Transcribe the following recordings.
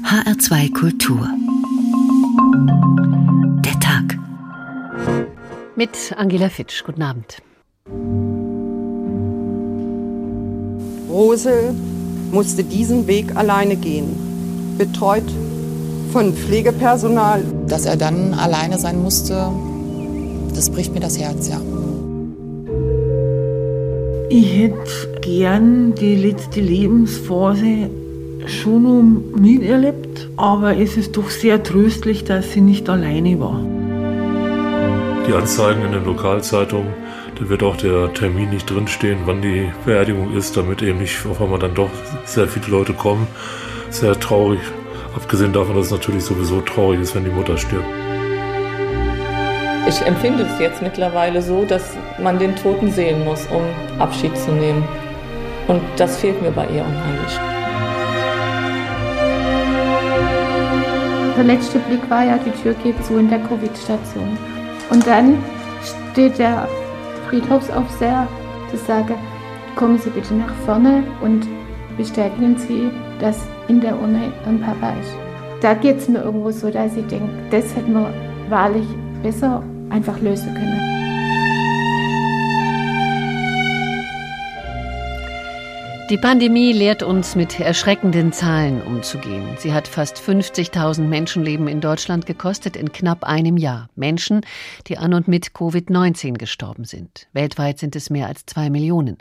HR2 Kultur. Der Tag. Mit Angela Fitsch. Guten Abend. Rosel musste diesen Weg alleine gehen, betreut von Pflegepersonal. Dass er dann alleine sein musste, das bricht mir das Herz, ja. Ich hätte gern die letzte Lebensphase schon noch miterlebt, aber es ist doch sehr tröstlich, dass sie nicht alleine war. Die Anzeigen in den Lokalzeitungen, da wird auch der Termin nicht drinstehen, wann die Beerdigung ist, damit eben nicht auf einmal dann doch sehr viele Leute kommen. Sehr traurig. Abgesehen davon, dass es natürlich sowieso traurig ist, wenn die Mutter stirbt. Ich empfinde es jetzt mittlerweile so, dass man den Toten sehen muss, um Abschied zu nehmen. Und das fehlt mir bei ihr unheimlich. Der letzte Blick war ja, die Tür geht zu in der Covid-Station. Und dann steht der Friedhofsaufseher zu sagen, kommen Sie bitte nach vorne und bestätigen Sie, dass in der Urne ein Papa ist. Da geht es mir irgendwo so, dass ich denke, das hätten wir wahrlich besser einfach lösen können. Die Pandemie lehrt uns, mit erschreckenden Zahlen umzugehen. Sie hat fast 50.000 Menschenleben in Deutschland gekostet in knapp einem Jahr. Menschen, die an und mit Covid-19 gestorben sind. Weltweit sind es mehr als zwei Millionen.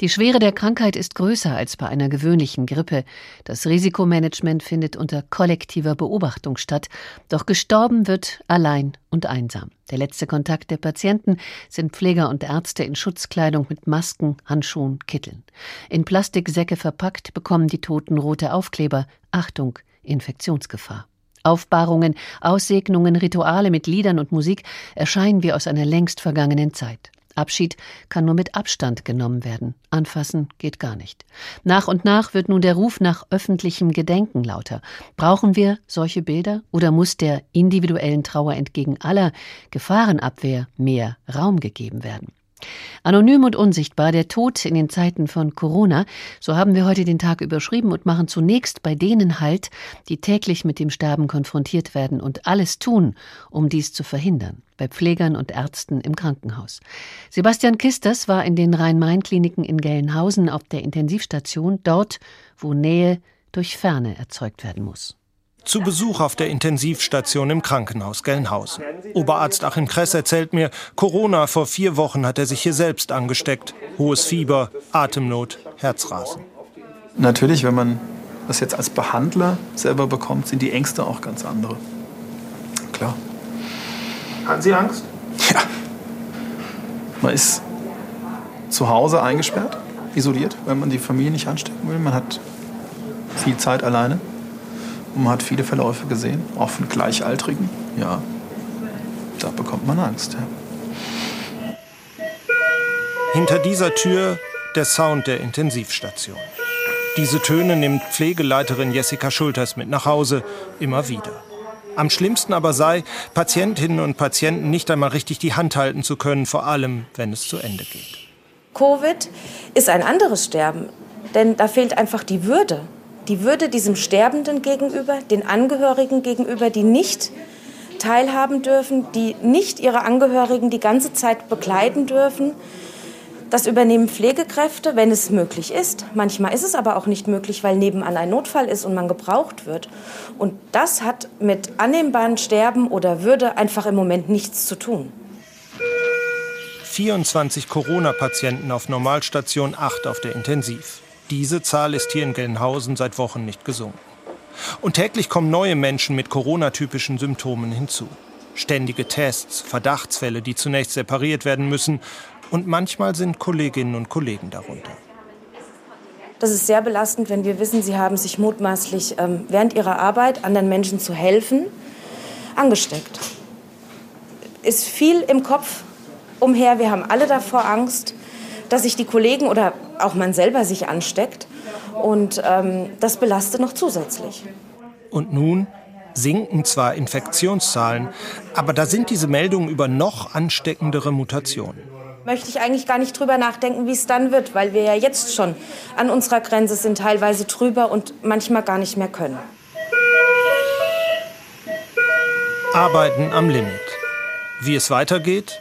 Die Schwere der Krankheit ist größer als bei einer gewöhnlichen Grippe. Das Risikomanagement findet unter kollektiver Beobachtung statt. Doch gestorben wird allein und einsam. Der letzte Kontakt der Patienten sind Pfleger und Ärzte in Schutzkleidung mit Masken, Handschuhen, Kitteln. In Plastiksäcke verpackt bekommen die Toten rote Aufkleber. Achtung, Infektionsgefahr. Aufbahrungen, Aussegnungen, Rituale mit Liedern und Musik erscheinen wie aus einer längst vergangenen Zeit. Abschied kann nur mit Abstand genommen werden. Anfassen geht gar nicht. Nach und nach wird nun der Ruf nach öffentlichem Gedenken lauter. Brauchen wir solche Bilder oder muss der individuellen Trauer entgegen aller Gefahrenabwehr mehr Raum gegeben werden? Anonym und unsichtbar, der Tod in den Zeiten von Corona, so haben wir heute den Tag überschrieben und machen zunächst bei denen Halt, die täglich mit dem Sterben konfrontiert werden und alles tun, um dies zu verhindern, bei Pflegern und Ärzten im Krankenhaus. Sebastian Kisters war in den Rhein-Main-Kliniken in Gelnhausen auf der Intensivstation, dort, wo Nähe durch Ferne erzeugt werden muss. Zu Besuch auf der Intensivstation im Krankenhaus Gelnhausen. Oberarzt Achim Kress erzählt mir, Corona vor vier Wochen hat er sich hier selbst angesteckt. Hohes Fieber, Atemnot, Herzrasen. Natürlich, wenn man das jetzt als Behandler selber bekommt, sind die Ängste auch ganz andere. Klar. Hatten Sie Angst? Ja. Man ist zu Hause eingesperrt, isoliert, weil man die Familie nicht anstecken will. Man hat viel Zeit alleine. Und man hat viele Verläufe gesehen, auch von Gleichaltrigen. Ja, da bekommt man Angst. Ja. Hinter dieser Tür der Sound der Intensivstation. Diese Töne nimmt Pflegeleiterin Jessica Schulters mit nach Hause, immer wieder. Am schlimmsten aber sei, Patientinnen und Patienten nicht einmal richtig die Hand halten zu können, vor allem wenn es zu Ende geht. Covid ist ein anderes Sterben, denn da fehlt einfach die Würde die Würde diesem Sterbenden gegenüber, den Angehörigen gegenüber, die nicht teilhaben dürfen, die nicht ihre Angehörigen die ganze Zeit begleiten dürfen. Das übernehmen Pflegekräfte, wenn es möglich ist. Manchmal ist es aber auch nicht möglich, weil nebenan ein Notfall ist und man gebraucht wird. Und das hat mit annehmbaren Sterben oder Würde einfach im Moment nichts zu tun. 24 Corona-Patienten auf Normalstation 8 auf der Intensiv. Diese Zahl ist hier in Gelnhausen seit Wochen nicht gesunken. Und täglich kommen neue Menschen mit Corona-typischen Symptomen hinzu. Ständige Tests, Verdachtsfälle, die zunächst separiert werden müssen. Und manchmal sind Kolleginnen und Kollegen darunter. Das ist sehr belastend, wenn wir wissen, sie haben sich mutmaßlich ähm, während ihrer Arbeit anderen Menschen zu helfen angesteckt. Ist viel im Kopf umher. Wir haben alle davor Angst, dass sich die Kollegen oder auch man selber sich ansteckt. Und ähm, das belastet noch zusätzlich. Und nun sinken zwar Infektionszahlen, aber da sind diese Meldungen über noch ansteckendere Mutationen. Möchte ich eigentlich gar nicht drüber nachdenken, wie es dann wird, weil wir ja jetzt schon an unserer Grenze sind, teilweise drüber und manchmal gar nicht mehr können. Arbeiten am Limit. Wie es weitergeht?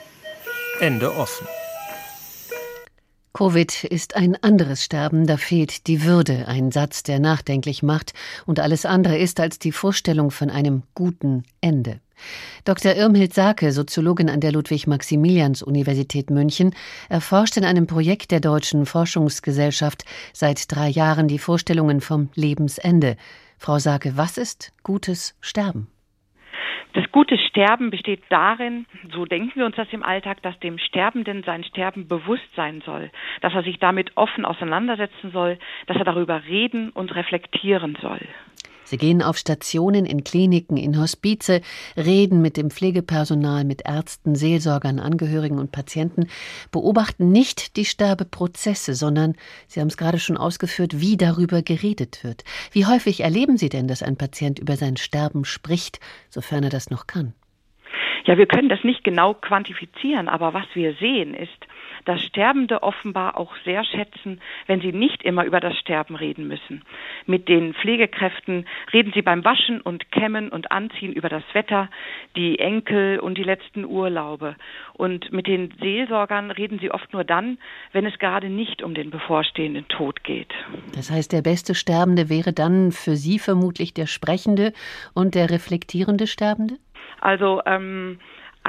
Ende offen. Covid ist ein anderes Sterben, da fehlt die Würde, ein Satz, der nachdenklich macht und alles andere ist als die Vorstellung von einem guten Ende. Dr. Irmhild Sake, Soziologin an der Ludwig-Maximilians-Universität München, erforscht in einem Projekt der Deutschen Forschungsgesellschaft seit drei Jahren die Vorstellungen vom Lebensende. Frau Sake, was ist gutes Sterben? Das gute Sterben besteht darin, so denken wir uns das im Alltag, dass dem Sterbenden sein Sterben bewusst sein soll, dass er sich damit offen auseinandersetzen soll, dass er darüber reden und reflektieren soll. Sie gehen auf Stationen, in Kliniken, in Hospize, reden mit dem Pflegepersonal, mit Ärzten, Seelsorgern, Angehörigen und Patienten, beobachten nicht die Sterbeprozesse, sondern, Sie haben es gerade schon ausgeführt, wie darüber geredet wird. Wie häufig erleben Sie denn, dass ein Patient über sein Sterben spricht, sofern er das noch kann? Ja, wir können das nicht genau quantifizieren, aber was wir sehen ist, dass Sterbende offenbar auch sehr schätzen, wenn sie nicht immer über das Sterben reden müssen. Mit den Pflegekräften reden sie beim Waschen und Kämmen und Anziehen über das Wetter, die Enkel und die letzten Urlaube. Und mit den Seelsorgern reden sie oft nur dann, wenn es gerade nicht um den bevorstehenden Tod geht. Das heißt, der beste Sterbende wäre dann für Sie vermutlich der sprechende und der reflektierende Sterbende? Also ähm,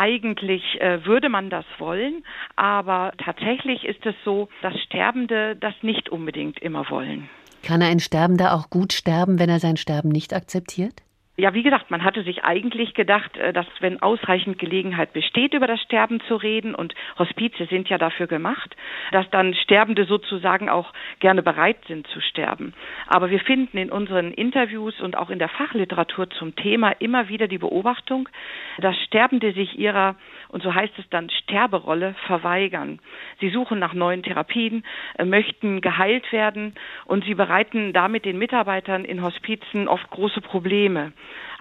eigentlich äh, würde man das wollen, aber tatsächlich ist es so, dass Sterbende das nicht unbedingt immer wollen. Kann ein Sterbender auch gut sterben, wenn er sein Sterben nicht akzeptiert? Ja, wie gesagt, man hatte sich eigentlich gedacht, äh, dass wenn ausreichend Gelegenheit besteht, über das Sterben zu reden, und Hospize sind ja dafür gemacht, dass dann Sterbende sozusagen auch gerne bereit sind zu sterben. Aber wir finden in unseren Interviews und auch in der Fachliteratur zum Thema immer wieder die Beobachtung, dass Sterbende sich ihrer, und so heißt es dann, Sterberolle verweigern. Sie suchen nach neuen Therapien, äh, möchten geheilt werden und sie bereiten damit den Mitarbeitern in Hospizen oft große Probleme.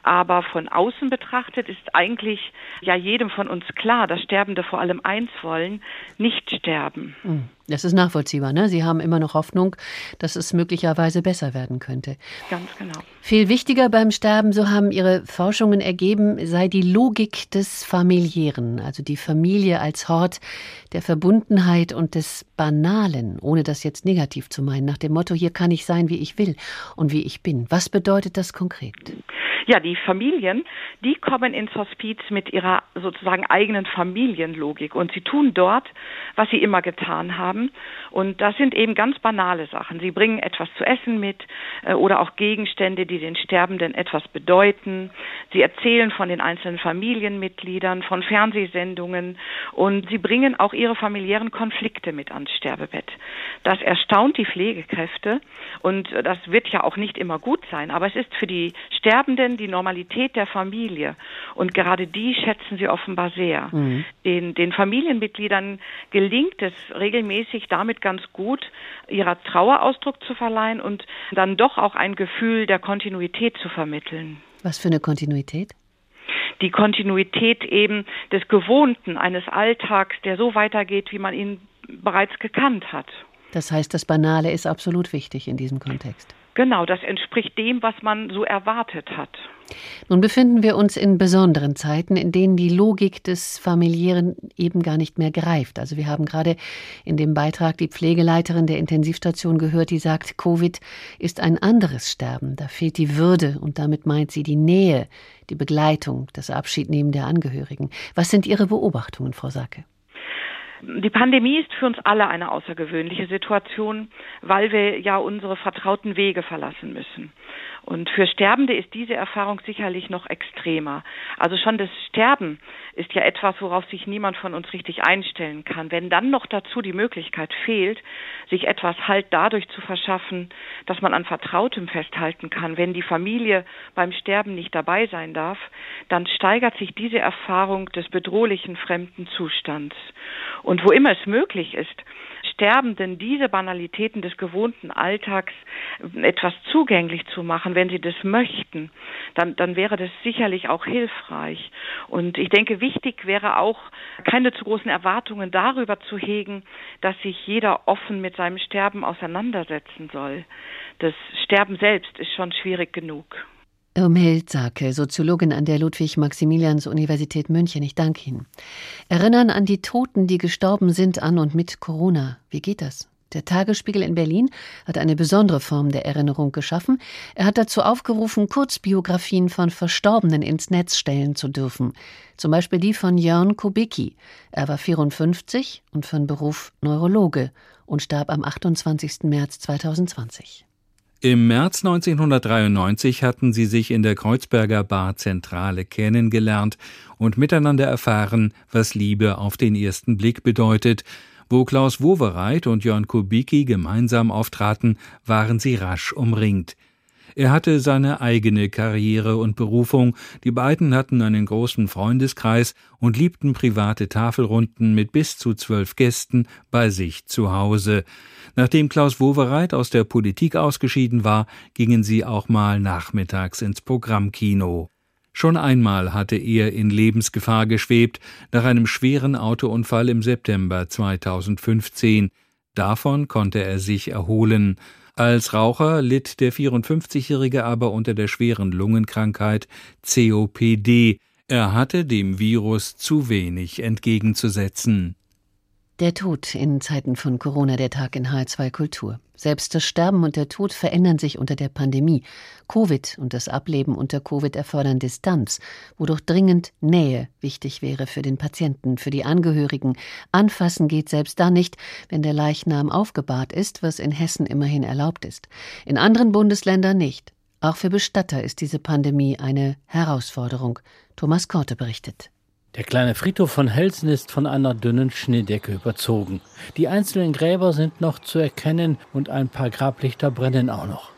Aber von außen betrachtet ist eigentlich ja jedem von uns klar, dass Sterbende vor allem eins wollen, nicht sterben. Hm. Das ist nachvollziehbar. Ne? Sie haben immer noch Hoffnung, dass es möglicherweise besser werden könnte. Ganz genau. Viel wichtiger beim Sterben, so haben Ihre Forschungen ergeben, sei die Logik des Familiären, also die Familie als Hort der Verbundenheit und des Banalen, ohne das jetzt negativ zu meinen, nach dem Motto, hier kann ich sein, wie ich will und wie ich bin. Was bedeutet das konkret? Ja, die Familien, die kommen ins Hospiz mit ihrer sozusagen eigenen Familienlogik und sie tun dort, was sie immer getan haben. Und das sind eben ganz banale Sachen. Sie bringen etwas zu essen mit äh, oder auch Gegenstände, die den Sterbenden etwas bedeuten. Sie erzählen von den einzelnen Familienmitgliedern, von Fernsehsendungen und sie bringen auch ihre familiären Konflikte mit ans Sterbebett. Das erstaunt die Pflegekräfte und das wird ja auch nicht immer gut sein, aber es ist für die Sterbenden die Normalität der Familie. Und gerade die schätzen sie offenbar sehr. Mhm. Den, den Familienmitgliedern gelingt es regelmäßig damit ganz gut, ihrer Trauer Ausdruck zu verleihen und dann doch auch ein Gefühl der Kontinuität zu vermitteln. Was für eine Kontinuität? die Kontinuität eben des Gewohnten eines Alltags, der so weitergeht, wie man ihn bereits gekannt hat. Das heißt, das Banale ist absolut wichtig in diesem Kontext. Genau, das entspricht dem, was man so erwartet hat. Nun befinden wir uns in besonderen Zeiten, in denen die Logik des familiären eben gar nicht mehr greift. Also wir haben gerade in dem Beitrag die Pflegeleiterin der Intensivstation gehört, die sagt, Covid ist ein anderes Sterben. Da fehlt die Würde und damit meint sie die Nähe, die Begleitung, das Abschiednehmen der Angehörigen. Was sind Ihre Beobachtungen, Frau Sacke? Die Pandemie ist für uns alle eine außergewöhnliche Situation, weil wir ja unsere vertrauten Wege verlassen müssen. Und für Sterbende ist diese Erfahrung sicherlich noch extremer. Also schon das Sterben ist ja etwas, worauf sich niemand von uns richtig einstellen kann. Wenn dann noch dazu die Möglichkeit fehlt, sich etwas Halt dadurch zu verschaffen, dass man an Vertrautem festhalten kann, wenn die Familie beim Sterben nicht dabei sein darf, dann steigert sich diese Erfahrung des bedrohlichen fremden Zustands. Und wo immer es möglich ist, Sterbenden diese Banalitäten des gewohnten Alltags etwas zugänglich zu machen, wenn sie das möchten, dann, dann wäre das sicherlich auch hilfreich. Und ich denke, wichtig wäre auch, keine zu großen Erwartungen darüber zu hegen, dass sich jeder offen mit seinem Sterben auseinandersetzen soll. Das Sterben selbst ist schon schwierig genug. Irmhild Soziologin an der Ludwig-Maximilians-Universität München. Ich danke Ihnen. Erinnern an die Toten, die gestorben sind an und mit Corona. Wie geht das? Der Tagesspiegel in Berlin hat eine besondere Form der Erinnerung geschaffen. Er hat dazu aufgerufen, Kurzbiografien von Verstorbenen ins Netz stellen zu dürfen. Zum Beispiel die von Jörn Kubicki. Er war 54 und von Beruf Neurologe und starb am 28. März 2020. Im März 1993 hatten sie sich in der Kreuzberger Bar Zentrale kennengelernt und miteinander erfahren, was Liebe auf den ersten Blick bedeutet. Wo Klaus Wowereit und Jörn Kubicki gemeinsam auftraten, waren sie rasch umringt. Er hatte seine eigene Karriere und Berufung, die beiden hatten einen großen Freundeskreis und liebten private Tafelrunden mit bis zu zwölf Gästen bei sich zu Hause. Nachdem Klaus Wowereit aus der Politik ausgeschieden war, gingen sie auch mal nachmittags ins Programmkino. Schon einmal hatte er in Lebensgefahr geschwebt, nach einem schweren Autounfall im September 2015. Davon konnte er sich erholen. Als Raucher litt der 54-Jährige aber unter der schweren Lungenkrankheit COPD. Er hatte dem Virus zu wenig entgegenzusetzen. Der Tod in Zeiten von Corona, der Tag in H2 Kultur. Selbst das Sterben und der Tod verändern sich unter der Pandemie. Covid und das Ableben unter Covid erfordern Distanz, wodurch dringend Nähe wichtig wäre für den Patienten, für die Angehörigen. Anfassen geht selbst dann nicht, wenn der Leichnam aufgebahrt ist, was in Hessen immerhin erlaubt ist. In anderen Bundesländern nicht. Auch für Bestatter ist diese Pandemie eine Herausforderung. Thomas Korte berichtet. Der kleine Friedhof von Helsen ist von einer dünnen Schneedecke überzogen. Die einzelnen Gräber sind noch zu erkennen und ein paar Grablichter brennen auch noch.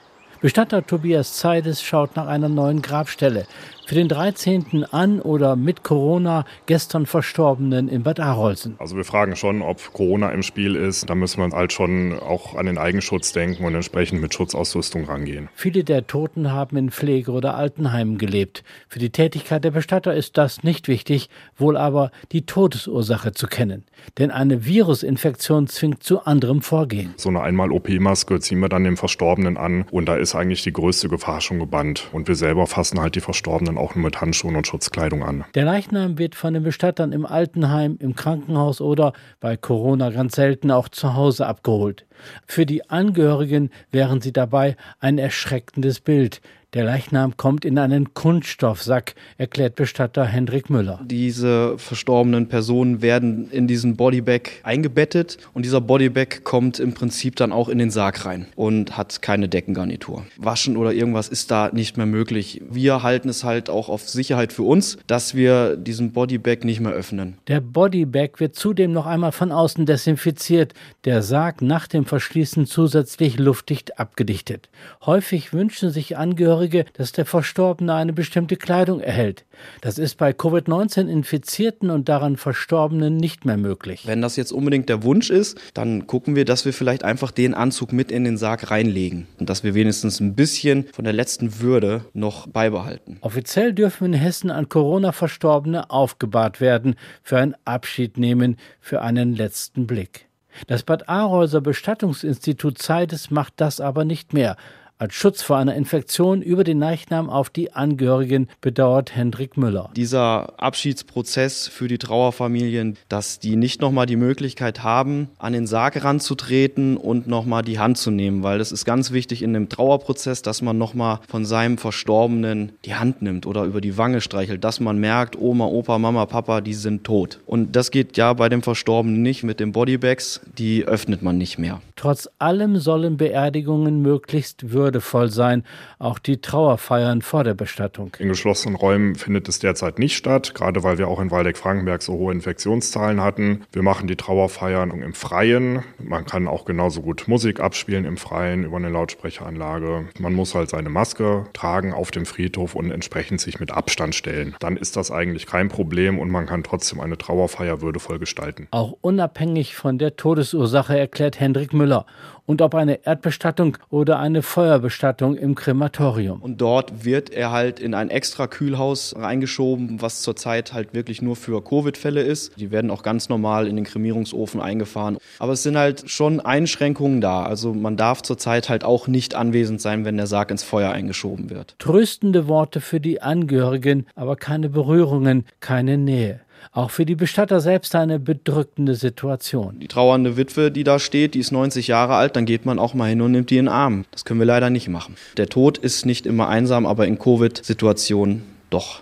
Bestatter Tobias Zeides schaut nach einer neuen Grabstelle für den 13. an oder mit Corona gestern Verstorbenen in Bad Arolsen. Also wir fragen schon, ob Corona im Spiel ist. Da müssen wir halt schon auch an den Eigenschutz denken und entsprechend mit Schutzausrüstung rangehen. Viele der Toten haben in Pflege- oder Altenheimen gelebt. Für die Tätigkeit der Bestatter ist das nicht wichtig, wohl aber die Todesursache zu kennen. Denn eine Virusinfektion zwingt zu anderem Vorgehen. So eine Einmal-OP-Maske ziehen wir dann dem Verstorbenen an und da ist eigentlich die größte Gefahr schon gebannt. Und wir selber fassen halt die Verstorbenen auch nur mit Handschuhen und Schutzkleidung an. Der Leichnam wird von den Bestattern im Altenheim, im Krankenhaus oder bei Corona ganz selten auch zu Hause abgeholt. Für die Angehörigen wären sie dabei ein erschreckendes Bild, der Leichnam kommt in einen Kunststoffsack, erklärt Bestatter Hendrik Müller. Diese verstorbenen Personen werden in diesen Bodybag eingebettet und dieser Bodybag kommt im Prinzip dann auch in den Sarg rein und hat keine Deckengarnitur. Waschen oder irgendwas ist da nicht mehr möglich. Wir halten es halt auch auf Sicherheit für uns, dass wir diesen Bodybag nicht mehr öffnen. Der Bodybag wird zudem noch einmal von außen desinfiziert, der Sarg nach dem Verschließen zusätzlich luftdicht abgedichtet. Häufig wünschen sich Angehörige Angehörige, dass der Verstorbene eine bestimmte Kleidung erhält. Das ist bei Covid-19-Infizierten und daran Verstorbenen nicht mehr möglich. Wenn das jetzt unbedingt der Wunsch ist, dann gucken wir, dass wir vielleicht einfach den Anzug mit in den Sarg reinlegen und dass wir wenigstens ein bisschen von der letzten Würde noch beibehalten. Offiziell dürfen in Hessen an Corona Verstorbene aufgebahrt werden, für ein Abschied nehmen, für einen letzten Blick. Das Bad Arolser Bestattungsinstitut Zeides macht das aber nicht mehr als Schutz vor einer Infektion über den Leichnam auf die Angehörigen, bedauert Hendrik Müller. Dieser Abschiedsprozess für die Trauerfamilien, dass die nicht nochmal die Möglichkeit haben, an den Sarg ranzutreten und nochmal die Hand zu nehmen, weil es ist ganz wichtig in dem Trauerprozess, dass man nochmal von seinem Verstorbenen die Hand nimmt oder über die Wange streichelt, dass man merkt, Oma, Opa, Mama, Papa, die sind tot. Und das geht ja bei dem Verstorbenen nicht mit den Bodybags, die öffnet man nicht mehr. Trotz allem sollen Beerdigungen möglichst würdevoll sein, auch die Trauerfeiern vor der Bestattung. In geschlossenen Räumen findet es derzeit nicht statt, gerade weil wir auch in Waldeck-Frankenberg so hohe Infektionszahlen hatten. Wir machen die Trauerfeiern im Freien. Man kann auch genauso gut Musik abspielen im Freien über eine Lautsprecheranlage. Man muss halt seine Maske tragen auf dem Friedhof und entsprechend sich mit Abstand stellen. Dann ist das eigentlich kein Problem und man kann trotzdem eine Trauerfeier würdevoll gestalten. Auch unabhängig von der Todesursache erklärt Hendrik Müller, Roller und ob eine Erdbestattung oder eine Feuerbestattung im Krematorium. Und dort wird er halt in ein extra Kühlhaus reingeschoben, was zurzeit halt wirklich nur für Covid-Fälle ist. Die werden auch ganz normal in den Kremierungsofen eingefahren. Aber es sind halt schon Einschränkungen da. Also man darf zurzeit halt auch nicht anwesend sein, wenn der Sarg ins Feuer eingeschoben wird. Tröstende Worte für die Angehörigen, aber keine Berührungen, keine Nähe. Auch für die Bestatter selbst eine bedrückende Situation. Die trauernde Witwe, die da steht, die ist 90 Jahre alt, dann geht man auch mal hin und nimmt die in den Arm. Das können wir leider nicht machen. Der Tod ist nicht immer einsam, aber in Covid-Situationen doch.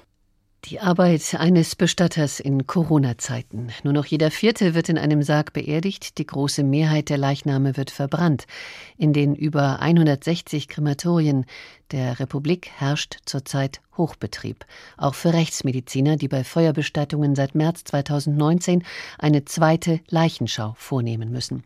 Die Arbeit eines Bestatters in Corona-Zeiten. Nur noch jeder Vierte wird in einem Sarg beerdigt, die große Mehrheit der Leichname wird verbrannt. In den über 160 Krematorien der Republik herrscht zurzeit Hochbetrieb. Auch für Rechtsmediziner, die bei Feuerbestattungen seit März 2019 eine zweite Leichenschau vornehmen müssen.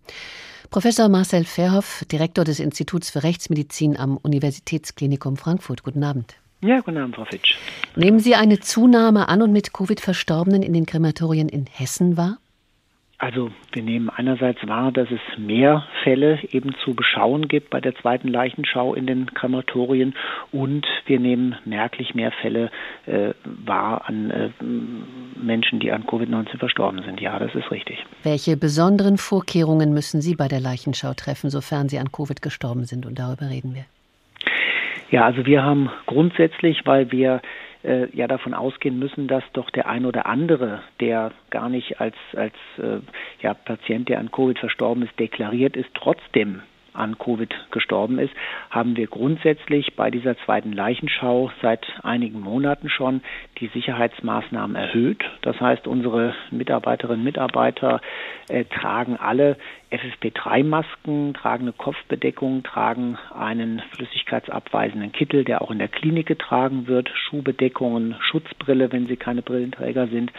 Professor Marcel Verhoff, Direktor des Instituts für Rechtsmedizin am Universitätsklinikum Frankfurt. Guten Abend. Ja, guten Abend, Frau Fitsch. Nehmen Sie eine Zunahme an und mit Covid-Verstorbenen in den Krematorien in Hessen wahr? Also wir nehmen einerseits wahr, dass es mehr Fälle eben zu beschauen gibt bei der zweiten Leichenschau in den Krematorien und wir nehmen merklich mehr Fälle äh, wahr an äh, Menschen, die an Covid-19 verstorben sind. Ja, das ist richtig. Welche besonderen Vorkehrungen müssen Sie bei der Leichenschau treffen, sofern Sie an Covid gestorben sind? Und darüber reden wir. Ja, also wir haben grundsätzlich, weil wir äh, ja davon ausgehen müssen, dass doch der ein oder andere, der gar nicht als, als äh, ja, Patient, der an Covid verstorben ist, deklariert ist, trotzdem an Covid gestorben ist, haben wir grundsätzlich bei dieser zweiten Leichenschau seit einigen Monaten schon die Sicherheitsmaßnahmen erhöht. Das heißt, unsere Mitarbeiterinnen und Mitarbeiter äh, tragen alle FFP3-Masken, tragen eine Kopfbedeckung, tragen einen flüssigkeitsabweisenden Kittel, der auch in der Klinik getragen wird, Schuhbedeckungen, Schutzbrille, wenn sie keine Brillenträger sind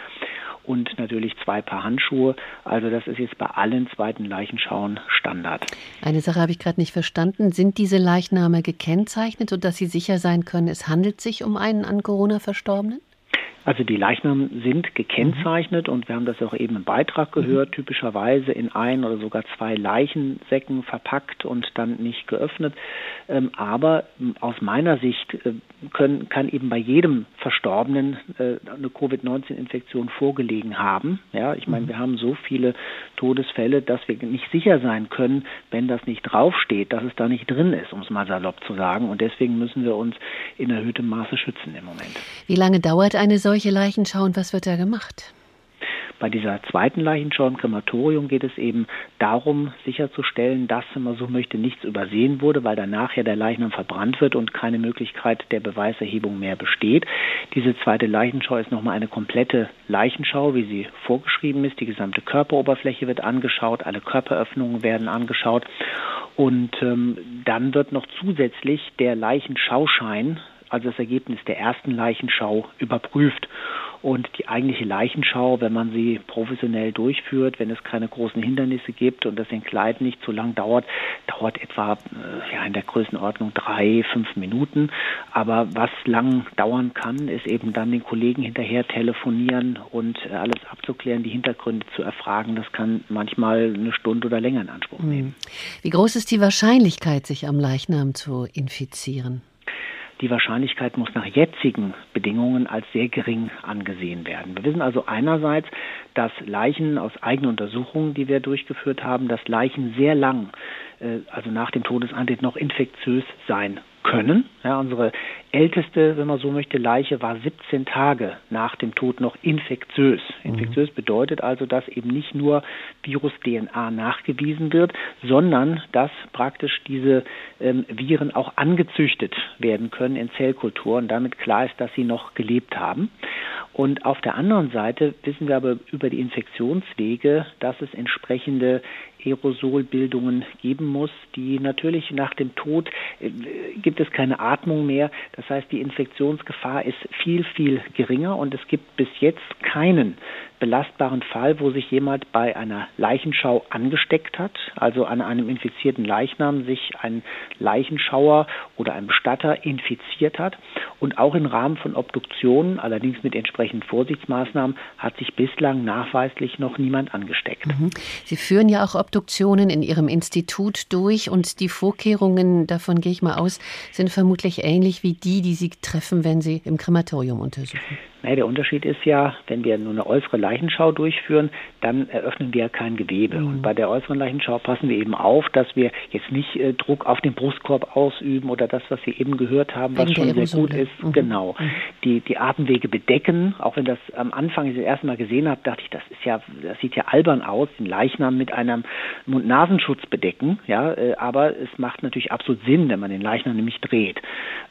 und natürlich zwei Paar Handschuhe. Also das ist jetzt bei allen zweiten Leichenschauen Standard. Eine Sache habe ich gerade nicht verstanden. Sind diese Leichname gekennzeichnet, sodass Sie sicher sein können, es handelt sich um einen an Corona Verstorbenen? Also die Leichnamen sind gekennzeichnet und wir haben das auch eben im Beitrag gehört, typischerweise in ein oder sogar zwei Leichensäcken verpackt und dann nicht geöffnet. Ähm, aber aus meiner Sicht äh, können, kann eben bei jedem Verstorbenen äh, eine Covid-19-Infektion vorgelegen haben. Ja, ich meine, mhm. wir haben so viele Todesfälle, dass wir nicht sicher sein können, wenn das nicht draufsteht, dass es da nicht drin ist, um es mal salopp zu sagen. Und deswegen müssen wir uns in erhöhtem Maße schützen im Moment. Wie lange dauert eine solche solche Leichenschau und was wird da gemacht? Bei dieser zweiten Leichenschau im Krematorium geht es eben darum, sicherzustellen, dass, wenn man so möchte, nichts übersehen wurde, weil danach ja der Leichnam verbrannt wird und keine Möglichkeit der Beweiserhebung mehr besteht. Diese zweite Leichenschau ist nochmal eine komplette Leichenschau, wie sie vorgeschrieben ist. Die gesamte Körperoberfläche wird angeschaut, alle Körperöffnungen werden angeschaut. Und ähm, dann wird noch zusätzlich der Leichenschauschein also das Ergebnis der ersten Leichenschau überprüft. Und die eigentliche Leichenschau, wenn man sie professionell durchführt, wenn es keine großen Hindernisse gibt und das Entkleiden nicht zu lang dauert, dauert etwa äh, ja, in der Größenordnung drei, fünf Minuten. Aber was lang dauern kann, ist eben dann den Kollegen hinterher telefonieren und äh, alles abzuklären, die Hintergründe zu erfragen. Das kann manchmal eine Stunde oder länger in Anspruch hm. nehmen. Wie groß ist die Wahrscheinlichkeit, sich am Leichnam zu infizieren? Die Wahrscheinlichkeit muss nach jetzigen Bedingungen als sehr gering angesehen werden. Wir wissen also einerseits, dass Leichen aus eigenen Untersuchungen, die wir durchgeführt haben, dass Leichen sehr lang, äh, also nach dem Todesantritt, noch infektiös sein können. Ja, unsere älteste, wenn man so möchte, Leiche war 17 Tage nach dem Tod noch infektiös. Mhm. Infektiös bedeutet also, dass eben nicht nur Virus-DNA nachgewiesen wird, sondern dass praktisch diese ähm, Viren auch angezüchtet werden können in Zellkulturen, damit klar ist, dass sie noch gelebt haben. Und auf der anderen Seite wissen wir aber über die Infektionswege, dass es entsprechende Aerosolbildungen geben muss, die natürlich nach dem Tod äh, gibt es keine Atmung mehr. Das heißt, die Infektionsgefahr ist viel, viel geringer und es gibt bis jetzt keinen belastbaren Fall, wo sich jemand bei einer Leichenschau angesteckt hat, also an einem infizierten Leichnam sich ein Leichenschauer oder ein Bestatter infiziert hat. Und auch im Rahmen von Obduktionen, allerdings mit entsprechenden Vorsichtsmaßnahmen, hat sich bislang nachweislich noch niemand angesteckt. Mhm. Sie führen ja auch Obduktionen Obduktionen in Ihrem Institut durch und die Vorkehrungen, davon gehe ich mal aus, sind vermutlich ähnlich wie die, die Sie treffen, wenn Sie im Krematorium untersuchen. Naja, der Unterschied ist ja, wenn wir nur eine äußere Leichenschau durchführen, dann eröffnen wir ja kein Gewebe. Mhm. Und bei der äußeren Leichenschau passen wir eben auf, dass wir jetzt nicht äh, Druck auf den Brustkorb ausüben oder das, was Sie eben gehört haben, was schon sehr gut ist. Mhm. Genau. Mhm. Die, die Atemwege bedecken, auch wenn das am Anfang ich das erste Mal gesehen habe, dachte ich, das ist ja, das sieht ja albern aus, den Leichnam mit einem Mund-Nasenschutz bedecken, ja, äh, aber es macht natürlich absolut Sinn, wenn man den Leichnam nämlich dreht.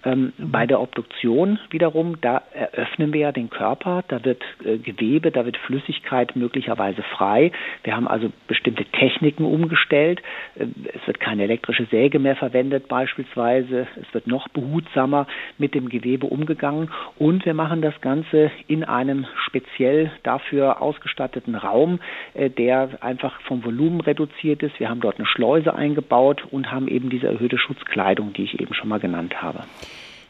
Ähm, mhm. Bei der Obduktion wiederum, da eröffnen wir ja den Körper, da wird äh, Gewebe, da wird Flüssigkeit möglicherweise frei. Wir haben also bestimmte Techniken umgestellt. Äh, es wird keine elektrische Säge mehr verwendet beispielsweise. Es wird noch behutsamer mit dem Gewebe umgegangen und wir machen das Ganze in einem speziell dafür ausgestatteten Raum, äh, der einfach vom Volumen reduziert ist. Wir haben dort eine Schleuse eingebaut und haben eben diese erhöhte Schutzkleidung, die ich eben schon mal genannt habe.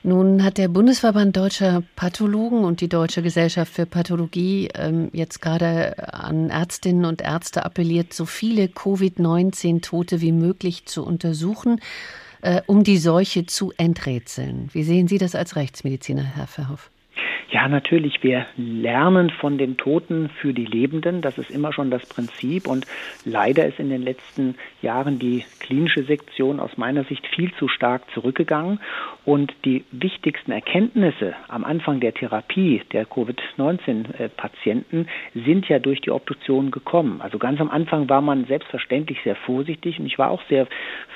Nun hat der Bundesverband Deutscher Pathologen und die Deutsche Gesellschaft für Pathologie ähm, jetzt gerade an Ärztinnen und Ärzte appelliert, so viele Covid-19-Tote wie möglich zu untersuchen, äh, um die Seuche zu enträtseln. Wie sehen Sie das als Rechtsmediziner, Herr Verhoff? Ja, natürlich. Wir lernen von den Toten für die Lebenden. Das ist immer schon das Prinzip. Und leider ist in den letzten Jahren die klinische Sektion aus meiner Sicht viel zu stark zurückgegangen. Und die wichtigsten Erkenntnisse am Anfang der Therapie der Covid-19-Patienten sind ja durch die Obduktion gekommen. Also ganz am Anfang war man selbstverständlich sehr vorsichtig. Und ich war auch sehr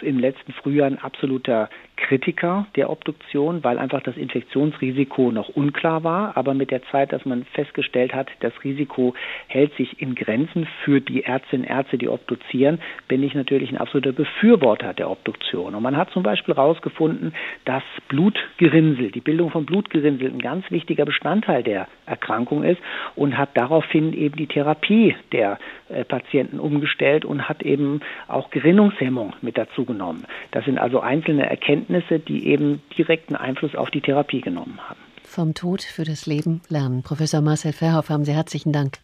im letzten Frühjahr ein absoluter Kritiker der Obduktion, weil einfach das Infektionsrisiko noch unklar war. Aber mit der Zeit, dass man festgestellt hat, das Risiko hält sich in Grenzen für die Ärztinnen und Ärzte, die obduzieren, bin ich natürlich ein absoluter Befürworter der Obduktion. Und man hat zum Beispiel herausgefunden, dass Blutgerinnsel, die Bildung von Blutgerinnsel ein ganz wichtiger Bestandteil der Erkrankung ist und hat daraufhin eben die Therapie der äh, Patienten umgestellt und hat eben auch Gerinnungshemmung mit dazu genommen. Das sind also einzelne Erkenntnisse, die eben direkten Einfluss auf die Therapie genommen haben. Vom Tod für das Leben lernen. Professor Marcel Verhoff, haben Sie herzlichen Dank.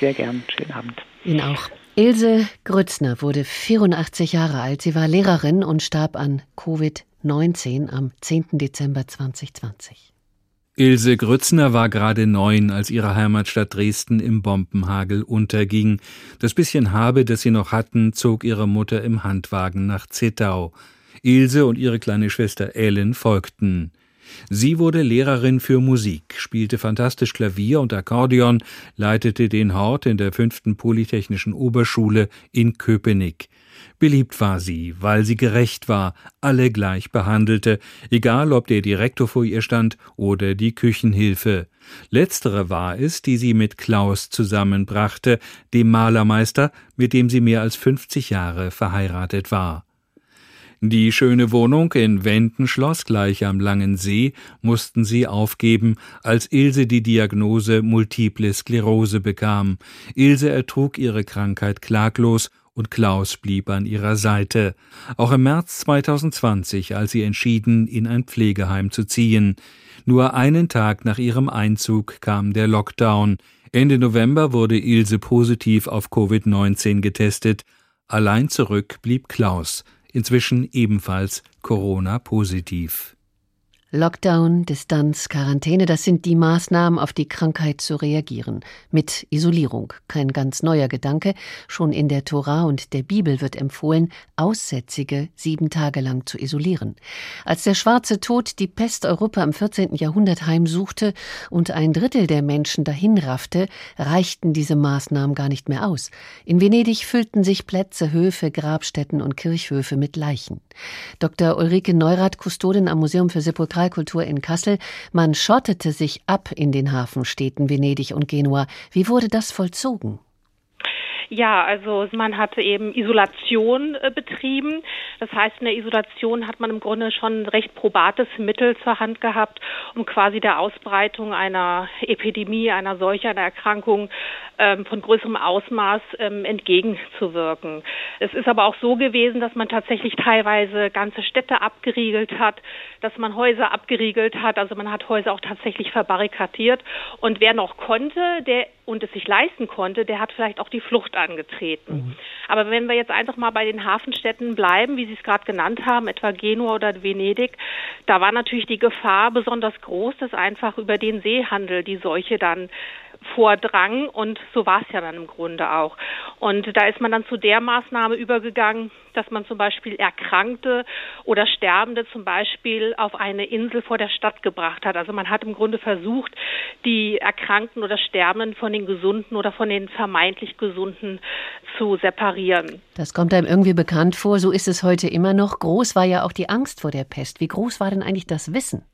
Sehr gern. Schönen Abend. Ihnen auch. Ilse Grützner wurde 84 Jahre alt. Sie war Lehrerin und starb an Covid-19 am 10. Dezember 2020. Ilse Grützner war gerade neun, als ihre Heimatstadt Dresden im Bombenhagel unterging. Das bisschen Habe, das sie noch hatten, zog ihre Mutter im Handwagen nach Zittau. Ilse und ihre kleine Schwester Ellen folgten. Sie wurde Lehrerin für Musik, spielte fantastisch Klavier und Akkordeon, leitete den Hort in der fünften Polytechnischen Oberschule in Köpenick. Beliebt war sie, weil sie gerecht war, alle gleich behandelte, egal ob der Direktor vor ihr stand oder die Küchenhilfe. Letztere war es, die sie mit Klaus zusammenbrachte, dem Malermeister, mit dem sie mehr als 50 Jahre verheiratet war. Die schöne Wohnung in Wendenschloss gleich am Langen See mussten sie aufgeben, als Ilse die Diagnose Multiple Sklerose bekam. Ilse ertrug ihre Krankheit klaglos und Klaus blieb an ihrer Seite. Auch im März 2020, als sie entschieden, in ein Pflegeheim zu ziehen. Nur einen Tag nach ihrem Einzug kam der Lockdown. Ende November wurde Ilse positiv auf Covid-19 getestet. Allein zurück blieb Klaus, inzwischen ebenfalls Corona-positiv. Lockdown, Distanz, Quarantäne, das sind die Maßnahmen, auf die Krankheit zu reagieren. Mit Isolierung. Kein ganz neuer Gedanke. Schon in der Tora und der Bibel wird empfohlen, Aussätzige sieben Tage lang zu isolieren. Als der schwarze Tod die Pest Europa im 14. Jahrhundert heimsuchte und ein Drittel der Menschen dahinraffte, reichten diese Maßnahmen gar nicht mehr aus. In Venedig füllten sich Plätze, Höfe, Grabstätten und Kirchhöfe mit Leichen. Dr. Ulrike Neurath, Kustodin am Museum für Sepultura Sakralkultur in Kassel. Man schottete sich ab in den Hafenstädten Venedig und Genua. Wie wurde das vollzogen? Ja, also man hatte eben Isolation äh, betrieben. Das heißt, in der Isolation hat man im Grunde schon ein recht probates Mittel zur Hand gehabt, um quasi der Ausbreitung einer Epidemie, einer solcher einer Erkrankung ähm, von größerem Ausmaß ähm, entgegenzuwirken. Es ist aber auch so gewesen, dass man tatsächlich teilweise ganze Städte abgeriegelt hat, dass man Häuser abgeriegelt hat. Also man hat Häuser auch tatsächlich verbarrikadiert. Und wer noch konnte, der und es sich leisten konnte, der hat vielleicht auch die Flucht angetreten. Mhm. Aber wenn wir jetzt einfach mal bei den Hafenstädten bleiben, wie Sie es gerade genannt haben, etwa Genua oder Venedig, da war natürlich die Gefahr besonders groß, dass einfach über den Seehandel die Seuche dann vordrang und so war es ja dann im Grunde auch. Und da ist man dann zu der Maßnahme übergegangen, dass man zum Beispiel Erkrankte oder Sterbende zum Beispiel auf eine Insel vor der Stadt gebracht hat. Also man hat im Grunde versucht, die Erkrankten oder Sterbenden von den Gesunden oder von den vermeintlich Gesunden zu separieren. Das kommt einem irgendwie bekannt vor. So ist es heute immer noch. Groß war ja auch die Angst vor der Pest. Wie groß war denn eigentlich das Wissen?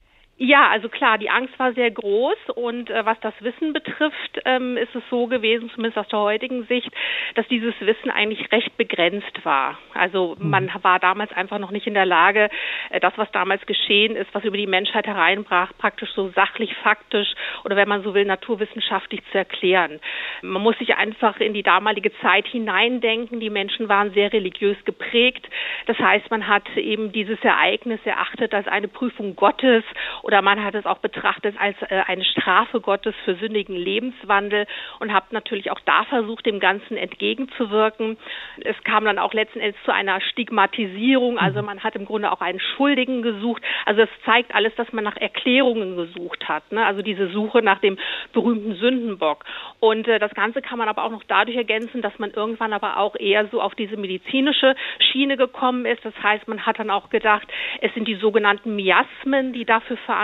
Ja, also klar, die Angst war sehr groß und äh, was das Wissen betrifft, ähm, ist es so gewesen, zumindest aus der heutigen Sicht, dass dieses Wissen eigentlich recht begrenzt war. Also mhm. man war damals einfach noch nicht in der Lage, äh, das, was damals geschehen ist, was über die Menschheit hereinbrach, praktisch so sachlich, faktisch oder wenn man so will, naturwissenschaftlich zu erklären. Man muss sich einfach in die damalige Zeit hineindenken. Die Menschen waren sehr religiös geprägt. Das heißt, man hat eben dieses Ereignis erachtet als eine Prüfung Gottes oder man hat es auch betrachtet als äh, eine Strafe Gottes für sündigen Lebenswandel und hat natürlich auch da versucht, dem Ganzen entgegenzuwirken. Es kam dann auch letzten Endes zu einer Stigmatisierung, also mhm. man hat im Grunde auch einen Schuldigen gesucht. Also es zeigt alles, dass man nach Erklärungen gesucht hat, ne? also diese Suche nach dem berühmten Sündenbock. Und äh, das Ganze kann man aber auch noch dadurch ergänzen, dass man irgendwann aber auch eher so auf diese medizinische Schiene gekommen ist. Das heißt, man hat dann auch gedacht, es sind die sogenannten Miasmen, die dafür verantwortlich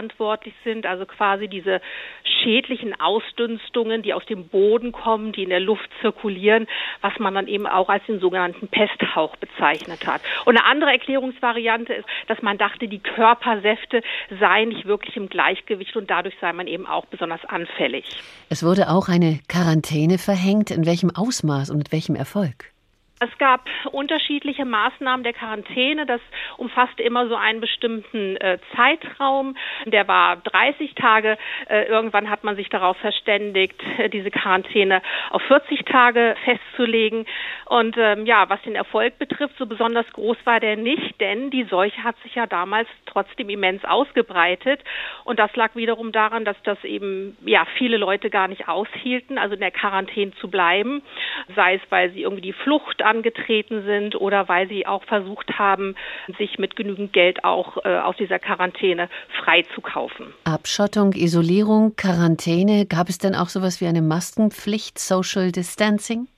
sind, also quasi diese schädlichen Ausdünstungen, die aus dem Boden kommen, die in der Luft zirkulieren, was man dann eben auch als den sogenannten Pesthauch bezeichnet hat. Und eine andere Erklärungsvariante ist, dass man dachte, die Körpersäfte seien nicht wirklich im Gleichgewicht und dadurch sei man eben auch besonders anfällig. Es wurde auch eine Quarantäne verhängt. In welchem Ausmaß und mit welchem Erfolg? Es gab unterschiedliche Maßnahmen der Quarantäne. Das umfasste immer so einen bestimmten äh, Zeitraum. Der war 30 Tage. Äh, irgendwann hat man sich darauf verständigt, äh, diese Quarantäne auf 40 Tage festzulegen. Und ähm, ja, was den Erfolg betrifft, so besonders groß war der nicht, denn die Seuche hat sich ja damals trotzdem immens ausgebreitet. Und das lag wiederum daran, dass das eben ja viele Leute gar nicht aushielten, also in der Quarantäne zu bleiben, sei es, weil sie irgendwie die Flucht angetreten sind oder weil sie auch versucht haben, sich mit genügend Geld auch äh, aus dieser Quarantäne freizukaufen. Abschottung, Isolierung, Quarantäne, gab es denn auch sowas wie eine Maskenpflicht, Social Distancing?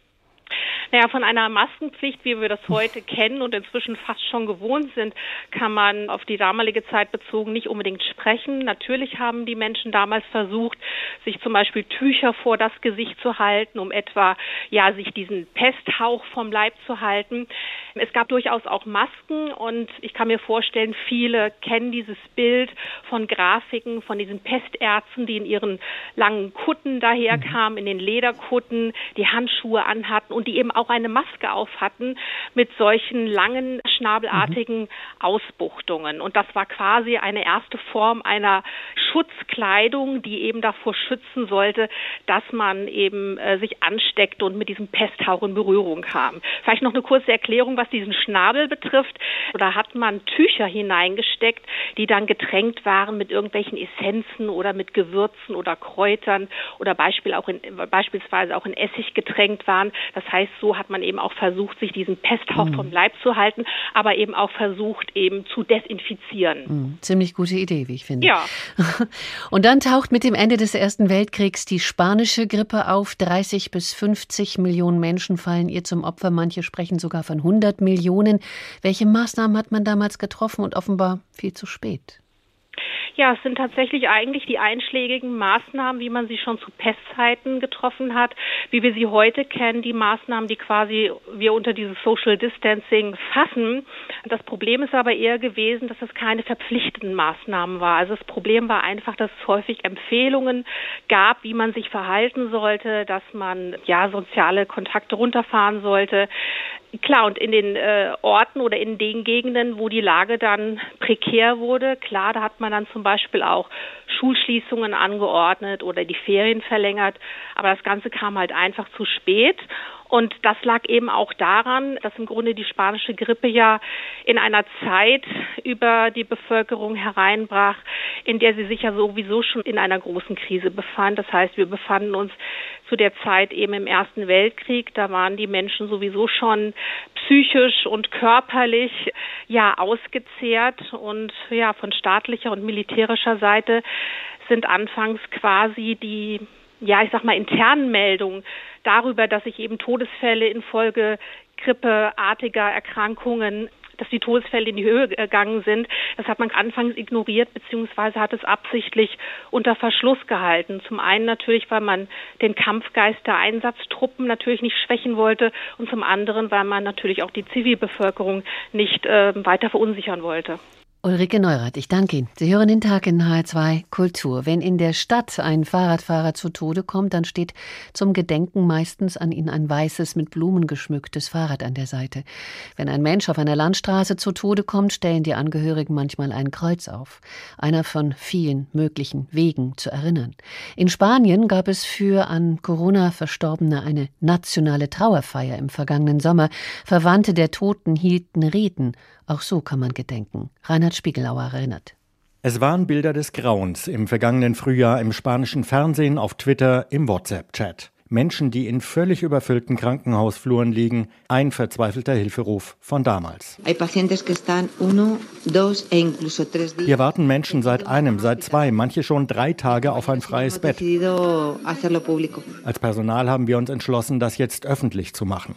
Naja, von einer Maskenpflicht, wie wir das heute kennen und inzwischen fast schon gewohnt sind, kann man auf die damalige Zeit bezogen nicht unbedingt sprechen. Natürlich haben die Menschen damals versucht, sich zum Beispiel Tücher vor das Gesicht zu halten, um etwa ja sich diesen Pesthauch vom Leib zu halten. Es gab durchaus auch Masken und ich kann mir vorstellen, viele kennen dieses Bild von Grafiken von diesen Pestärzten, die in ihren langen Kutten daherkamen, in den Lederkutten, die Handschuhe anhatten und die eben auch eine Maske auf hatten mit solchen langen, schnabelartigen mhm. Ausbuchtungen. Und das war quasi eine erste Form einer Schutzkleidung, die eben davor schützen sollte, dass man eben äh, sich ansteckt und mit diesem Pesthauch in Berührung kam. Vielleicht noch eine kurze Erklärung, was diesen Schnabel betrifft. Da hat man Tücher hineingesteckt, die dann getränkt waren mit irgendwelchen Essenzen oder mit Gewürzen oder Kräutern oder Beispiel auch in, beispielsweise auch in Essig getränkt waren. Das heißt, so hat man eben auch versucht, sich diesen Pesthauch mhm. vom Leib zu halten, aber eben auch versucht, eben zu desinfizieren. Mhm. Ziemlich gute Idee, wie ich finde. Ja. Und dann taucht mit dem Ende des Ersten Weltkriegs die spanische Grippe auf. 30 bis 50 Millionen Menschen fallen ihr zum Opfer. Manche sprechen sogar von 100 Millionen. Welche Maßnahmen hat man damals getroffen und offenbar viel zu spät? Ja, es sind tatsächlich eigentlich die einschlägigen Maßnahmen, wie man sie schon zu Pestzeiten getroffen hat, wie wir sie heute kennen, die Maßnahmen, die quasi wir unter dieses Social Distancing fassen. Das Problem ist aber eher gewesen, dass es keine verpflichtenden Maßnahmen war. Also das Problem war einfach, dass es häufig Empfehlungen gab, wie man sich verhalten sollte, dass man ja soziale Kontakte runterfahren sollte. Klar, und in den äh, Orten oder in den Gegenden, wo die Lage dann prekär wurde, klar, da hat man dann zum Beispiel auch Schulschließungen angeordnet oder die Ferien verlängert. Aber das Ganze kam halt einfach zu spät. Und das lag eben auch daran, dass im Grunde die spanische Grippe ja in einer Zeit über die Bevölkerung hereinbrach, in der sie sich ja sowieso schon in einer großen Krise befand. Das heißt, wir befanden uns zu der Zeit eben im Ersten Weltkrieg. Da waren die Menschen sowieso schon psychisch und körperlich ja ausgezehrt und ja von staatlicher und militärischer Seite sind anfangs quasi die ja, ich sag mal, internen Meldungen darüber, dass sich eben Todesfälle infolge grippeartiger Erkrankungen dass die Todesfälle in die Höhe gegangen sind. Das hat man anfangs ignoriert beziehungsweise hat es absichtlich unter Verschluss gehalten. Zum einen natürlich, weil man den Kampfgeist der Einsatztruppen natürlich nicht schwächen wollte und zum anderen, weil man natürlich auch die Zivilbevölkerung nicht äh, weiter verunsichern wollte. Ulrike Neurath, ich danke Ihnen. Sie hören den Tag in H2 Kultur. Wenn in der Stadt ein Fahrradfahrer zu Tode kommt, dann steht zum Gedenken meistens an ihn ein weißes, mit Blumen geschmücktes Fahrrad an der Seite. Wenn ein Mensch auf einer Landstraße zu Tode kommt, stellen die Angehörigen manchmal ein Kreuz auf. Einer von vielen möglichen Wegen zu erinnern. In Spanien gab es für an Corona Verstorbene eine nationale Trauerfeier im vergangenen Sommer. Verwandte der Toten hielten Reden. Auch so kann man gedenken. Reinhard Spiegelauer erinnert. Es waren Bilder des Grauens im vergangenen Frühjahr im spanischen Fernsehen, auf Twitter, im WhatsApp-Chat. Menschen, die in völlig überfüllten Krankenhausfluren liegen, ein verzweifelter Hilferuf von damals. E Hier warten Menschen seit einem, seit zwei, manche schon drei Tage auf ein freies Bett. Als Personal haben wir uns entschlossen, das jetzt öffentlich zu machen.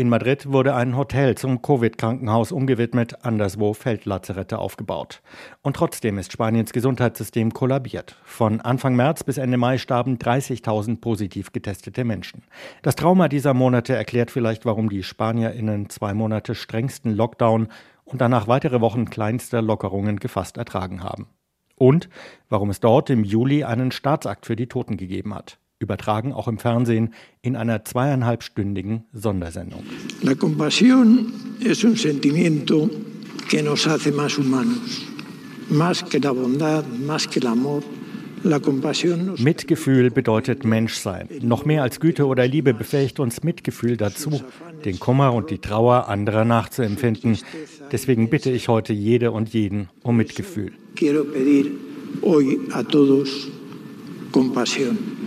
In Madrid wurde ein Hotel zum Covid-Krankenhaus umgewidmet, anderswo Feldlazarette aufgebaut. Und trotzdem ist Spaniens Gesundheitssystem kollabiert. Von Anfang März bis Ende Mai starben 30.000 positiv getestete Menschen. Das Trauma dieser Monate erklärt vielleicht, warum die SpanierInnen zwei Monate strengsten Lockdown und danach weitere Wochen kleinster Lockerungen gefasst ertragen haben. Und warum es dort im Juli einen Staatsakt für die Toten gegeben hat übertragen auch im Fernsehen in einer zweieinhalbstündigen Sondersendung. La compasión es un sentimiento que nos hace más humanos, más que la bondad, más que el amor. Mitgefühl bedeutet Menschsein. Noch mehr als Güte oder Liebe befähigt uns Mitgefühl dazu, den Kummer und die Trauer anderer nachzuempfinden. Deswegen bitte ich heute jede und jeden um Mitgefühl. Quiero pedir hoy a todos compasión.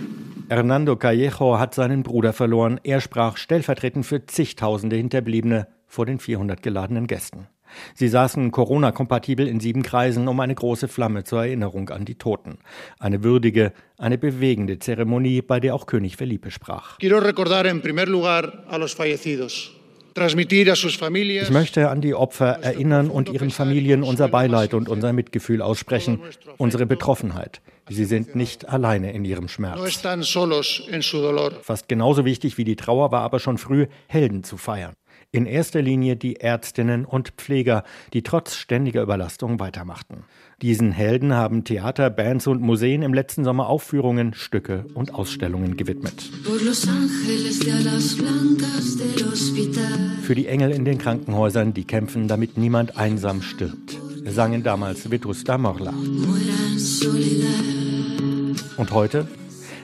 Hernando Callejo hat seinen Bruder verloren. Er sprach stellvertretend für zigtausende Hinterbliebene vor den 400 geladenen Gästen. Sie saßen Corona-kompatibel in sieben Kreisen um eine große Flamme zur Erinnerung an die Toten. Eine würdige, eine bewegende Zeremonie, bei der auch König Felipe sprach. Ich möchte an die Opfer erinnern und ihren Familien unser Beileid und unser Mitgefühl aussprechen, unsere Betroffenheit. Sie sind nicht alleine in ihrem Schmerz. Fast genauso wichtig wie die Trauer war aber schon früh, Helden zu feiern. In erster Linie die Ärztinnen und Pfleger, die trotz ständiger Überlastung weitermachten. Diesen Helden haben Theater, Bands und Museen im letzten Sommer Aufführungen, Stücke und Ausstellungen gewidmet. Für die Engel in den Krankenhäusern, die kämpfen, damit niemand einsam stirbt, sangen damals Vetusta Morla. Und heute?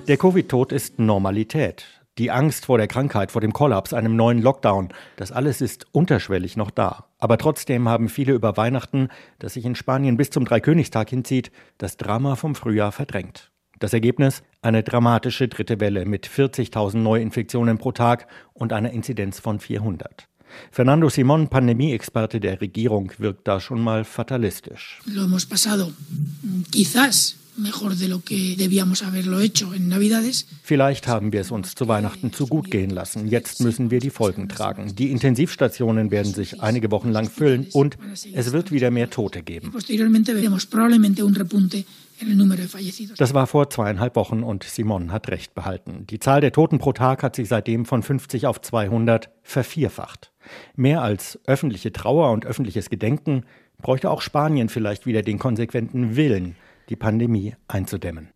Der Covid-Tod ist Normalität. Die Angst vor der Krankheit, vor dem Kollaps, einem neuen Lockdown, das alles ist unterschwellig noch da. Aber trotzdem haben viele über Weihnachten, das sich in Spanien bis zum Dreikönigstag hinzieht, das Drama vom Frühjahr verdrängt. Das Ergebnis? Eine dramatische dritte Welle mit 40.000 Neuinfektionen pro Tag und einer Inzidenz von 400. Fernando Simon, Pandemieexperte der Regierung, wirkt da schon mal fatalistisch. Lo hemos pasado. Quizás Vielleicht haben wir es uns zu Weihnachten zu gut gehen lassen. Jetzt müssen wir die Folgen tragen. Die Intensivstationen werden sich einige Wochen lang füllen und es wird wieder mehr Tote geben. Das war vor zweieinhalb Wochen und Simon hat recht behalten. Die Zahl der Toten pro Tag hat sich seitdem von 50 auf 200 vervierfacht. Mehr als öffentliche Trauer und öffentliches Gedenken bräuchte auch Spanien vielleicht wieder den konsequenten Willen, die Pandemie einzudämmen.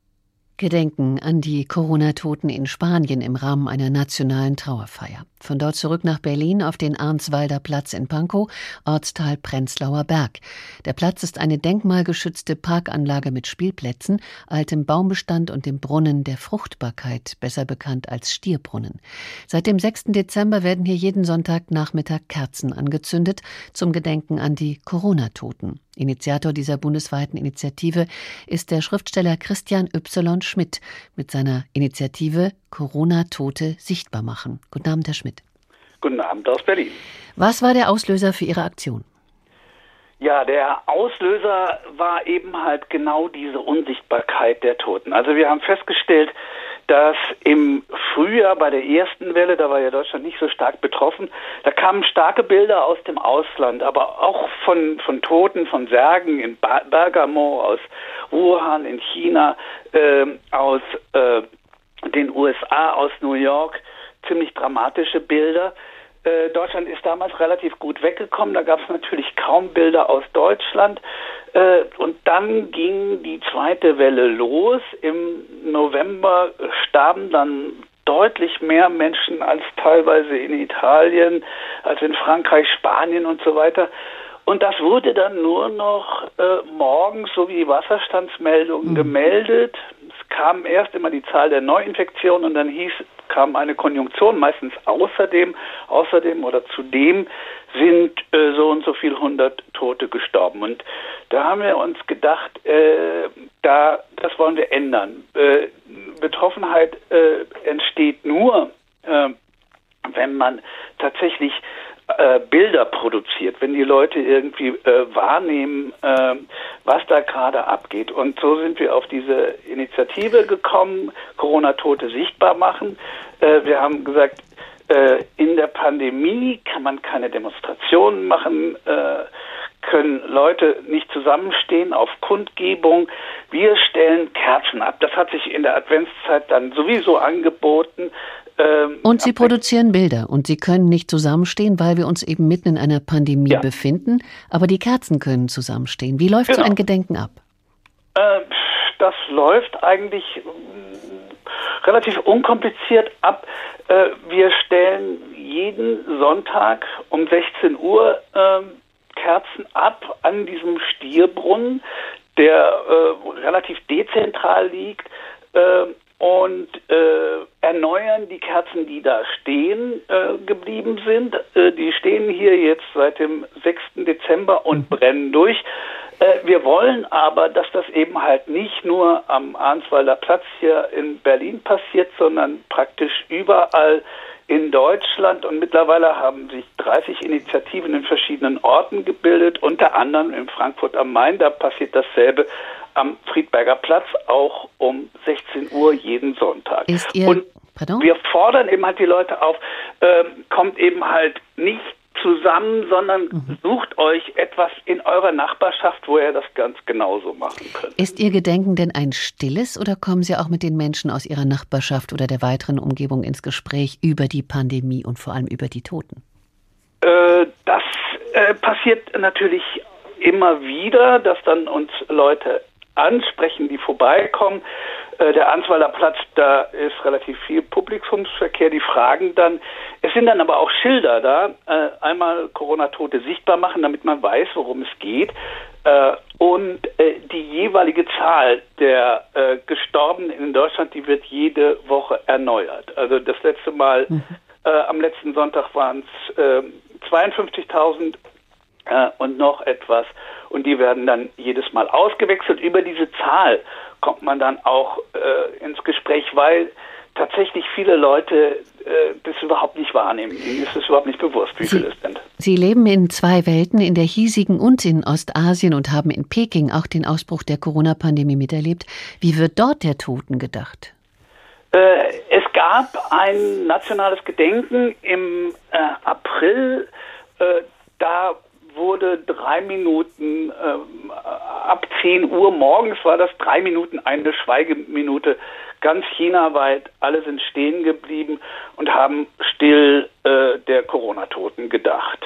Gedenken an die Corona-Toten in Spanien im Rahmen einer nationalen Trauerfeier. Von dort zurück nach Berlin auf den Arnswalder Platz in Pankow, Ortsteil Prenzlauer Berg. Der Platz ist eine denkmalgeschützte Parkanlage mit Spielplätzen, altem Baumbestand und dem Brunnen der Fruchtbarkeit, besser bekannt als Stierbrunnen. Seit dem 6. Dezember werden hier jeden Sonntagnachmittag Kerzen angezündet zum Gedenken an die Corona-Toten. Initiator dieser bundesweiten Initiative ist der Schriftsteller Christian Y. Schmidt mit seiner Initiative Corona-Tote sichtbar machen. Guten Abend, Herr Schmidt. Guten Abend aus Berlin. Was war der Auslöser für Ihre Aktion? Ja, der Auslöser war eben halt genau diese Unsichtbarkeit der Toten. Also wir haben festgestellt, dass im Frühjahr bei der ersten Welle, da war ja Deutschland nicht so stark betroffen, da kamen starke Bilder aus dem Ausland, aber auch von, von Toten, von Särgen in Bergamo, aus Wuhan in China, äh, aus äh, den USA, aus New York, ziemlich dramatische Bilder. Äh, Deutschland ist damals relativ gut weggekommen. Da gab es natürlich kaum Bilder aus Deutschland. Äh, und dann ging die zweite Welle los. Im November starben dann deutlich mehr Menschen als teilweise in Italien, als in Frankreich, Spanien und so weiter. Und das wurde dann nur noch äh, morgens so wie Wasserstandsmeldungen mhm. gemeldet. Kam erst immer die Zahl der Neuinfektionen und dann hieß, kam eine Konjunktion, meistens außerdem, außerdem oder zudem sind äh, so und so viel hundert Tote gestorben. Und da haben wir uns gedacht, äh, da, das wollen wir ändern. Äh, Betroffenheit äh, entsteht nur, äh, wenn man tatsächlich äh, Bilder produziert, wenn die Leute irgendwie äh, wahrnehmen, äh, was da gerade abgeht. Und so sind wir auf diese Initiative gekommen, Corona-Tote sichtbar machen. Äh, wir haben gesagt, äh, in der Pandemie kann man keine Demonstrationen machen, können Leute nicht zusammenstehen auf Kundgebung. Wir stellen Kerzen ab. Das hat sich in der Adventszeit dann sowieso angeboten. Ähm, und Sie produzieren Bilder und Sie können nicht zusammenstehen, weil wir uns eben mitten in einer Pandemie ja. befinden. Aber die Kerzen können zusammenstehen. Wie läuft genau. so ein Gedenken ab? Äh, das läuft eigentlich äh, relativ unkompliziert ab. Äh, wir stellen jeden Sonntag um 16 Uhr ähm, Kerzen ab an diesem Stierbrunnen, der äh, relativ dezentral liegt. Und äh, erneuern die Kerzen, die da stehen äh, geblieben sind. Äh, die stehen hier jetzt seit dem 6. Dezember und mhm. brennen durch. Äh, wir wollen aber, dass das eben halt nicht nur am Arnswalder Platz hier in Berlin passiert, sondern praktisch überall in Deutschland und mittlerweile haben sich 30 Initiativen in verschiedenen Orten gebildet, unter anderem in Frankfurt am Main. Da passiert dasselbe am Friedberger Platz auch um 16 Uhr jeden Sonntag. Und pardon? wir fordern eben halt die Leute auf, äh, kommt eben halt nicht zusammen, sondern mhm. sucht euch etwas in eurer Nachbarschaft, wo ihr das ganz genauso machen könnt. Ist Ihr Gedenken denn ein stilles oder kommen Sie auch mit den Menschen aus Ihrer Nachbarschaft oder der weiteren Umgebung ins Gespräch über die Pandemie und vor allem über die Toten? Äh, das äh, passiert natürlich immer wieder, dass dann uns Leute ansprechen, die vorbeikommen. Äh, der Answeiler Platz, da ist relativ viel Publikumsverkehr, die fragen dann. Es sind dann aber auch Schilder da. Äh, einmal Corona-Tote sichtbar machen, damit man weiß, worum es geht. Äh, und die jeweilige Zahl der Gestorbenen in Deutschland, die wird jede Woche erneuert. Also das letzte Mal, mhm. am letzten Sonntag waren es 52.000 und noch etwas und die werden dann jedes Mal ausgewechselt. Über diese Zahl kommt man dann auch äh, ins Gespräch, weil tatsächlich viele Leute äh, das überhaupt nicht wahrnehmen. Ihnen ist es überhaupt nicht bewusst, wie Sie, viele es sind. Sie leben in zwei Welten, in der hiesigen und in Ostasien und haben in Peking auch den Ausbruch der Corona-Pandemie miterlebt. Wie wird dort der Toten gedacht? Äh, es gab ein nationales Gedenken im äh, April. Äh, da wurde drei Minuten, äh, ab 10 Uhr morgens war das drei Minuten eine Schweigeminute, ganz chinaweit. Alle sind stehen geblieben und haben still äh, der Corona-Toten gedacht.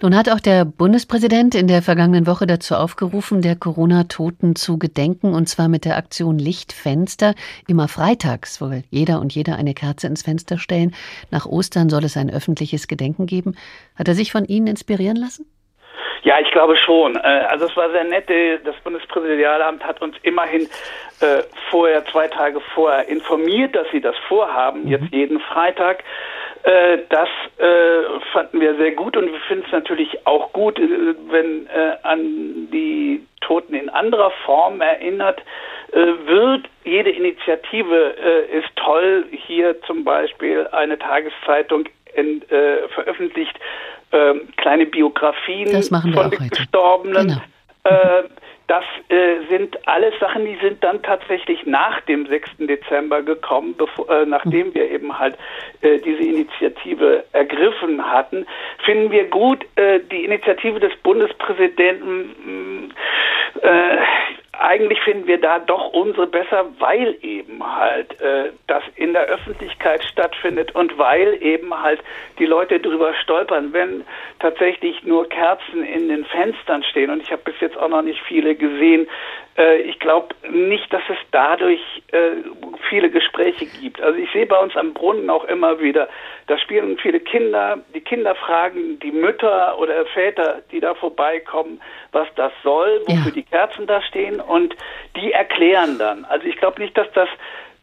Nun hat auch der Bundespräsident in der vergangenen Woche dazu aufgerufen, der Corona-Toten zu gedenken, und zwar mit der Aktion Lichtfenster. Immer freitags soll jeder und jeder eine Kerze ins Fenster stellen. Nach Ostern soll es ein öffentliches Gedenken geben. Hat er sich von Ihnen inspirieren lassen? Ja, ich glaube schon. Äh, also es war sehr nett. Das Bundespräsidialamt hat uns immerhin äh, vorher, zwei Tage vorher informiert, dass sie das vorhaben, mhm. jetzt jeden Freitag. Äh, das äh, fanden wir sehr gut und wir finden es natürlich auch gut, wenn an die Toten in anderer Form erinnert wird. Jede Initiative ist toll. Hier zum Beispiel eine Tageszeitung in, veröffentlicht ähm, kleine Biografien von den Gestorbenen. Genau. Das äh, sind alles Sachen, die sind dann tatsächlich nach dem 6. Dezember gekommen, bevor, äh, nachdem wir eben halt äh, diese Initiative ergriffen hatten. Finden wir gut, äh, die Initiative des Bundespräsidenten äh, eigentlich finden wir da doch unsere besser, weil eben halt äh, das in der Öffentlichkeit stattfindet und weil eben halt die Leute drüber stolpern, wenn tatsächlich nur Kerzen in den Fenstern stehen. Und ich habe bis jetzt auch noch nicht viele gesehen, äh, ich glaube nicht, dass es dadurch äh, viele Gespräche gibt. Also ich sehe bei uns am Brunnen auch immer wieder, da spielen viele Kinder, die Kinder fragen die Mütter oder Väter, die da vorbeikommen, was das soll, wofür ja. die Kerzen da stehen und die erklären dann. Also ich glaube nicht, dass das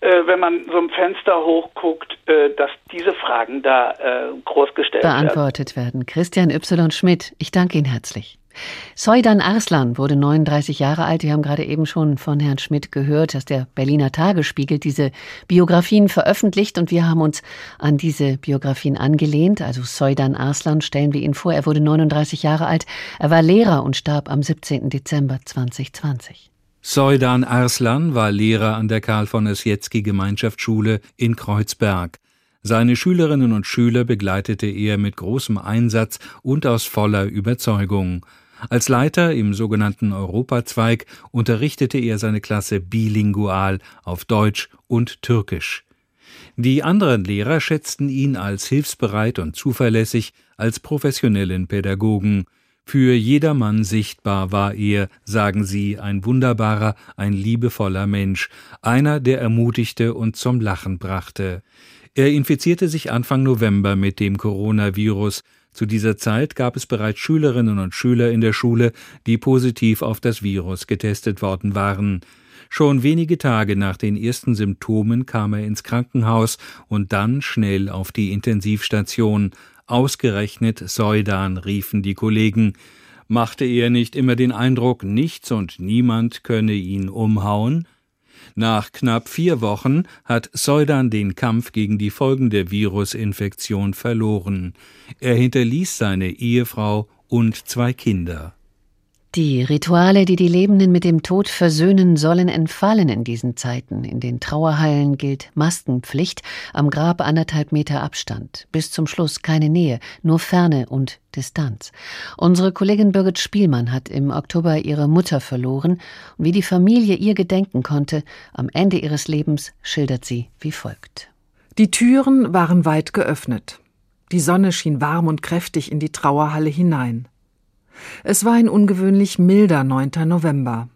äh, wenn man so ein Fenster hochguckt, äh, dass diese Fragen da äh, groß gestellt Beantwortet werden. werden. Christian Y. Schmidt, ich danke Ihnen herzlich. Soidan Arslan wurde 39 Jahre alt. Wir haben gerade eben schon von Herrn Schmidt gehört, dass der Berliner Tagesspiegel diese Biografien veröffentlicht und wir haben uns an diese Biografien angelehnt. Also Soidan Arslan stellen wir ihn vor. Er wurde 39 Jahre alt. Er war Lehrer und starb am 17. Dezember 2020. Soidan Arslan war Lehrer an der Karl von Ossietzky Gemeinschaftsschule in Kreuzberg. Seine Schülerinnen und Schüler begleitete er mit großem Einsatz und aus voller Überzeugung. Als Leiter im sogenannten Europazweig unterrichtete er seine Klasse bilingual auf Deutsch und Türkisch. Die anderen Lehrer schätzten ihn als hilfsbereit und zuverlässig, als professionellen Pädagogen. Für jedermann sichtbar war er, sagen sie, ein wunderbarer, ein liebevoller Mensch, einer, der ermutigte und zum Lachen brachte. Er infizierte sich Anfang November mit dem Coronavirus, zu dieser Zeit gab es bereits Schülerinnen und Schüler in der Schule, die positiv auf das Virus getestet worden waren. Schon wenige Tage nach den ersten Symptomen kam er ins Krankenhaus und dann schnell auf die Intensivstation. Ausgerechnet Seudan, riefen die Kollegen. Machte er nicht immer den Eindruck, nichts und niemand könne ihn umhauen? Nach knapp vier Wochen hat Seudan den Kampf gegen die Folgen der Virusinfektion verloren. Er hinterließ seine Ehefrau und zwei Kinder. Die Rituale, die die Lebenden mit dem Tod versöhnen sollen, entfallen in diesen Zeiten. In den Trauerhallen gilt Maskenpflicht, am Grab anderthalb Meter Abstand. Bis zum Schluss keine Nähe, nur Ferne und Distanz. Unsere Kollegin Birgit Spielmann hat im Oktober ihre Mutter verloren und wie die Familie ihr gedenken konnte, am Ende ihres Lebens schildert sie wie folgt. Die Türen waren weit geöffnet. Die Sonne schien warm und kräftig in die Trauerhalle hinein. Es war ein ungewöhnlich milder 9. November.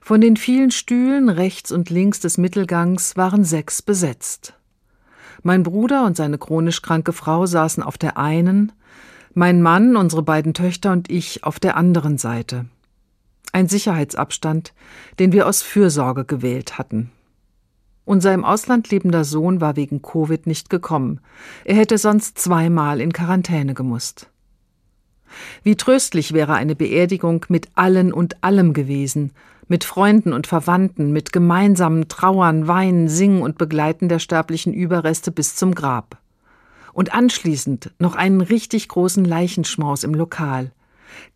Von den vielen Stühlen rechts und links des Mittelgangs waren sechs besetzt. Mein Bruder und seine chronisch kranke Frau saßen auf der einen, mein Mann, unsere beiden Töchter und ich auf der anderen Seite. Ein Sicherheitsabstand, den wir aus Fürsorge gewählt hatten. Unser im Ausland lebender Sohn war wegen Covid nicht gekommen. Er hätte sonst zweimal in Quarantäne gemusst. Wie tröstlich wäre eine Beerdigung mit allen und allem gewesen, mit Freunden und Verwandten, mit gemeinsamen Trauern, Weinen, Singen und Begleiten der sterblichen Überreste bis zum Grab. Und anschließend noch einen richtig großen Leichenschmaus im Lokal.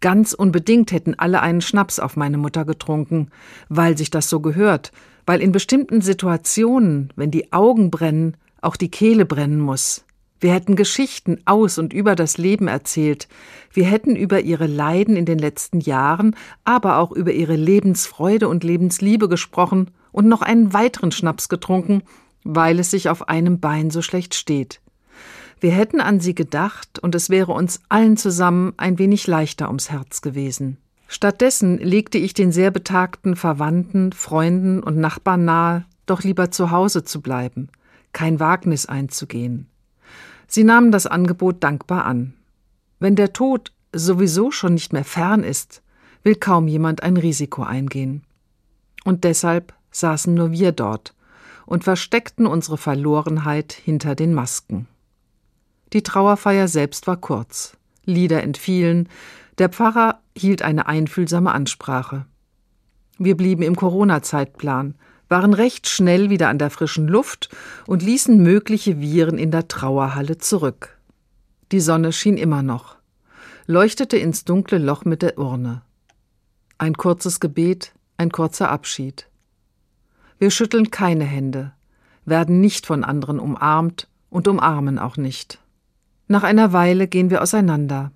Ganz unbedingt hätten alle einen Schnaps auf meine Mutter getrunken, weil sich das so gehört, weil in bestimmten Situationen, wenn die Augen brennen, auch die Kehle brennen muss. Wir hätten Geschichten aus und über das Leben erzählt. Wir hätten über ihre Leiden in den letzten Jahren, aber auch über ihre Lebensfreude und Lebensliebe gesprochen und noch einen weiteren Schnaps getrunken, weil es sich auf einem Bein so schlecht steht. Wir hätten an sie gedacht und es wäre uns allen zusammen ein wenig leichter ums Herz gewesen. Stattdessen legte ich den sehr betagten Verwandten, Freunden und Nachbarn nahe, doch lieber zu Hause zu bleiben, kein Wagnis einzugehen. Sie nahmen das Angebot dankbar an. Wenn der Tod sowieso schon nicht mehr fern ist, will kaum jemand ein Risiko eingehen. Und deshalb saßen nur wir dort und versteckten unsere Verlorenheit hinter den Masken. Die Trauerfeier selbst war kurz. Lieder entfielen, der Pfarrer hielt eine einfühlsame Ansprache. Wir blieben im Corona-Zeitplan, waren recht schnell wieder an der frischen Luft und ließen mögliche Viren in der Trauerhalle zurück. Die Sonne schien immer noch, leuchtete ins dunkle Loch mit der Urne. Ein kurzes Gebet, ein kurzer Abschied. Wir schütteln keine Hände, werden nicht von anderen umarmt und umarmen auch nicht. Nach einer Weile gehen wir auseinander,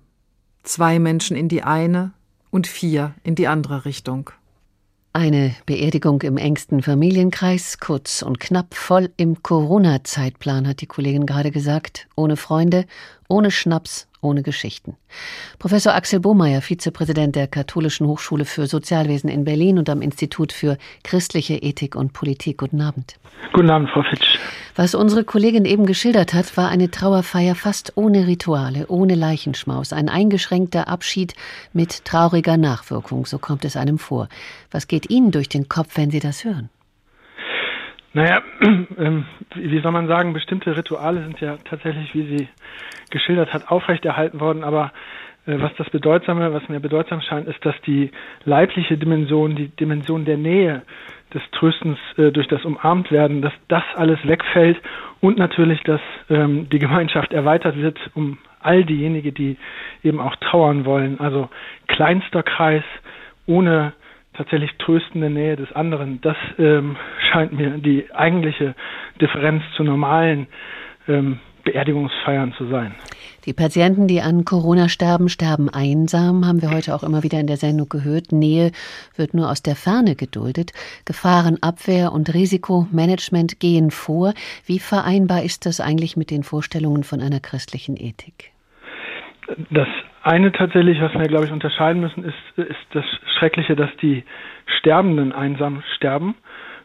zwei Menschen in die eine und vier in die andere Richtung. Eine Beerdigung im engsten Familienkreis, kurz und knapp, voll im Corona-Zeitplan, hat die Kollegin gerade gesagt. Ohne Freunde, ohne Schnaps, ohne Geschichten. Professor Axel Bohmeier, Vizepräsident der Katholischen Hochschule für Sozialwesen in Berlin und am Institut für christliche Ethik und Politik. Guten Abend. Guten Abend, Frau Fitsch. Was unsere Kollegin eben geschildert hat, war eine Trauerfeier fast ohne Rituale, ohne Leichenschmaus, ein eingeschränkter Abschied mit trauriger Nachwirkung, so kommt es einem vor. Was geht Ihnen durch den Kopf, wenn Sie das hören? Naja, ähm, wie soll man sagen, bestimmte Rituale sind ja tatsächlich, wie sie geschildert hat, aufrechterhalten worden, aber äh, was das Bedeutsame, was mir bedeutsam scheint, ist, dass die leibliche Dimension, die Dimension der Nähe, des Tröstens äh, durch das Umarmtwerden, dass das alles wegfällt und natürlich, dass ähm, die Gemeinschaft erweitert wird um all diejenigen, die eben auch trauern wollen. Also kleinster Kreis ohne tatsächlich tröstende Nähe des anderen. Das ähm, scheint mir die eigentliche Differenz zu normalen ähm, Beerdigungsfeiern zu sein. Die Patienten, die an Corona sterben, sterben einsam, haben wir heute auch immer wieder in der Sendung gehört. Nähe wird nur aus der Ferne geduldet. Gefahrenabwehr und Risikomanagement gehen vor. Wie vereinbar ist das eigentlich mit den Vorstellungen von einer christlichen Ethik? Das eine tatsächlich, was wir, glaube ich, unterscheiden müssen, ist, ist das Schreckliche, dass die Sterbenden einsam sterben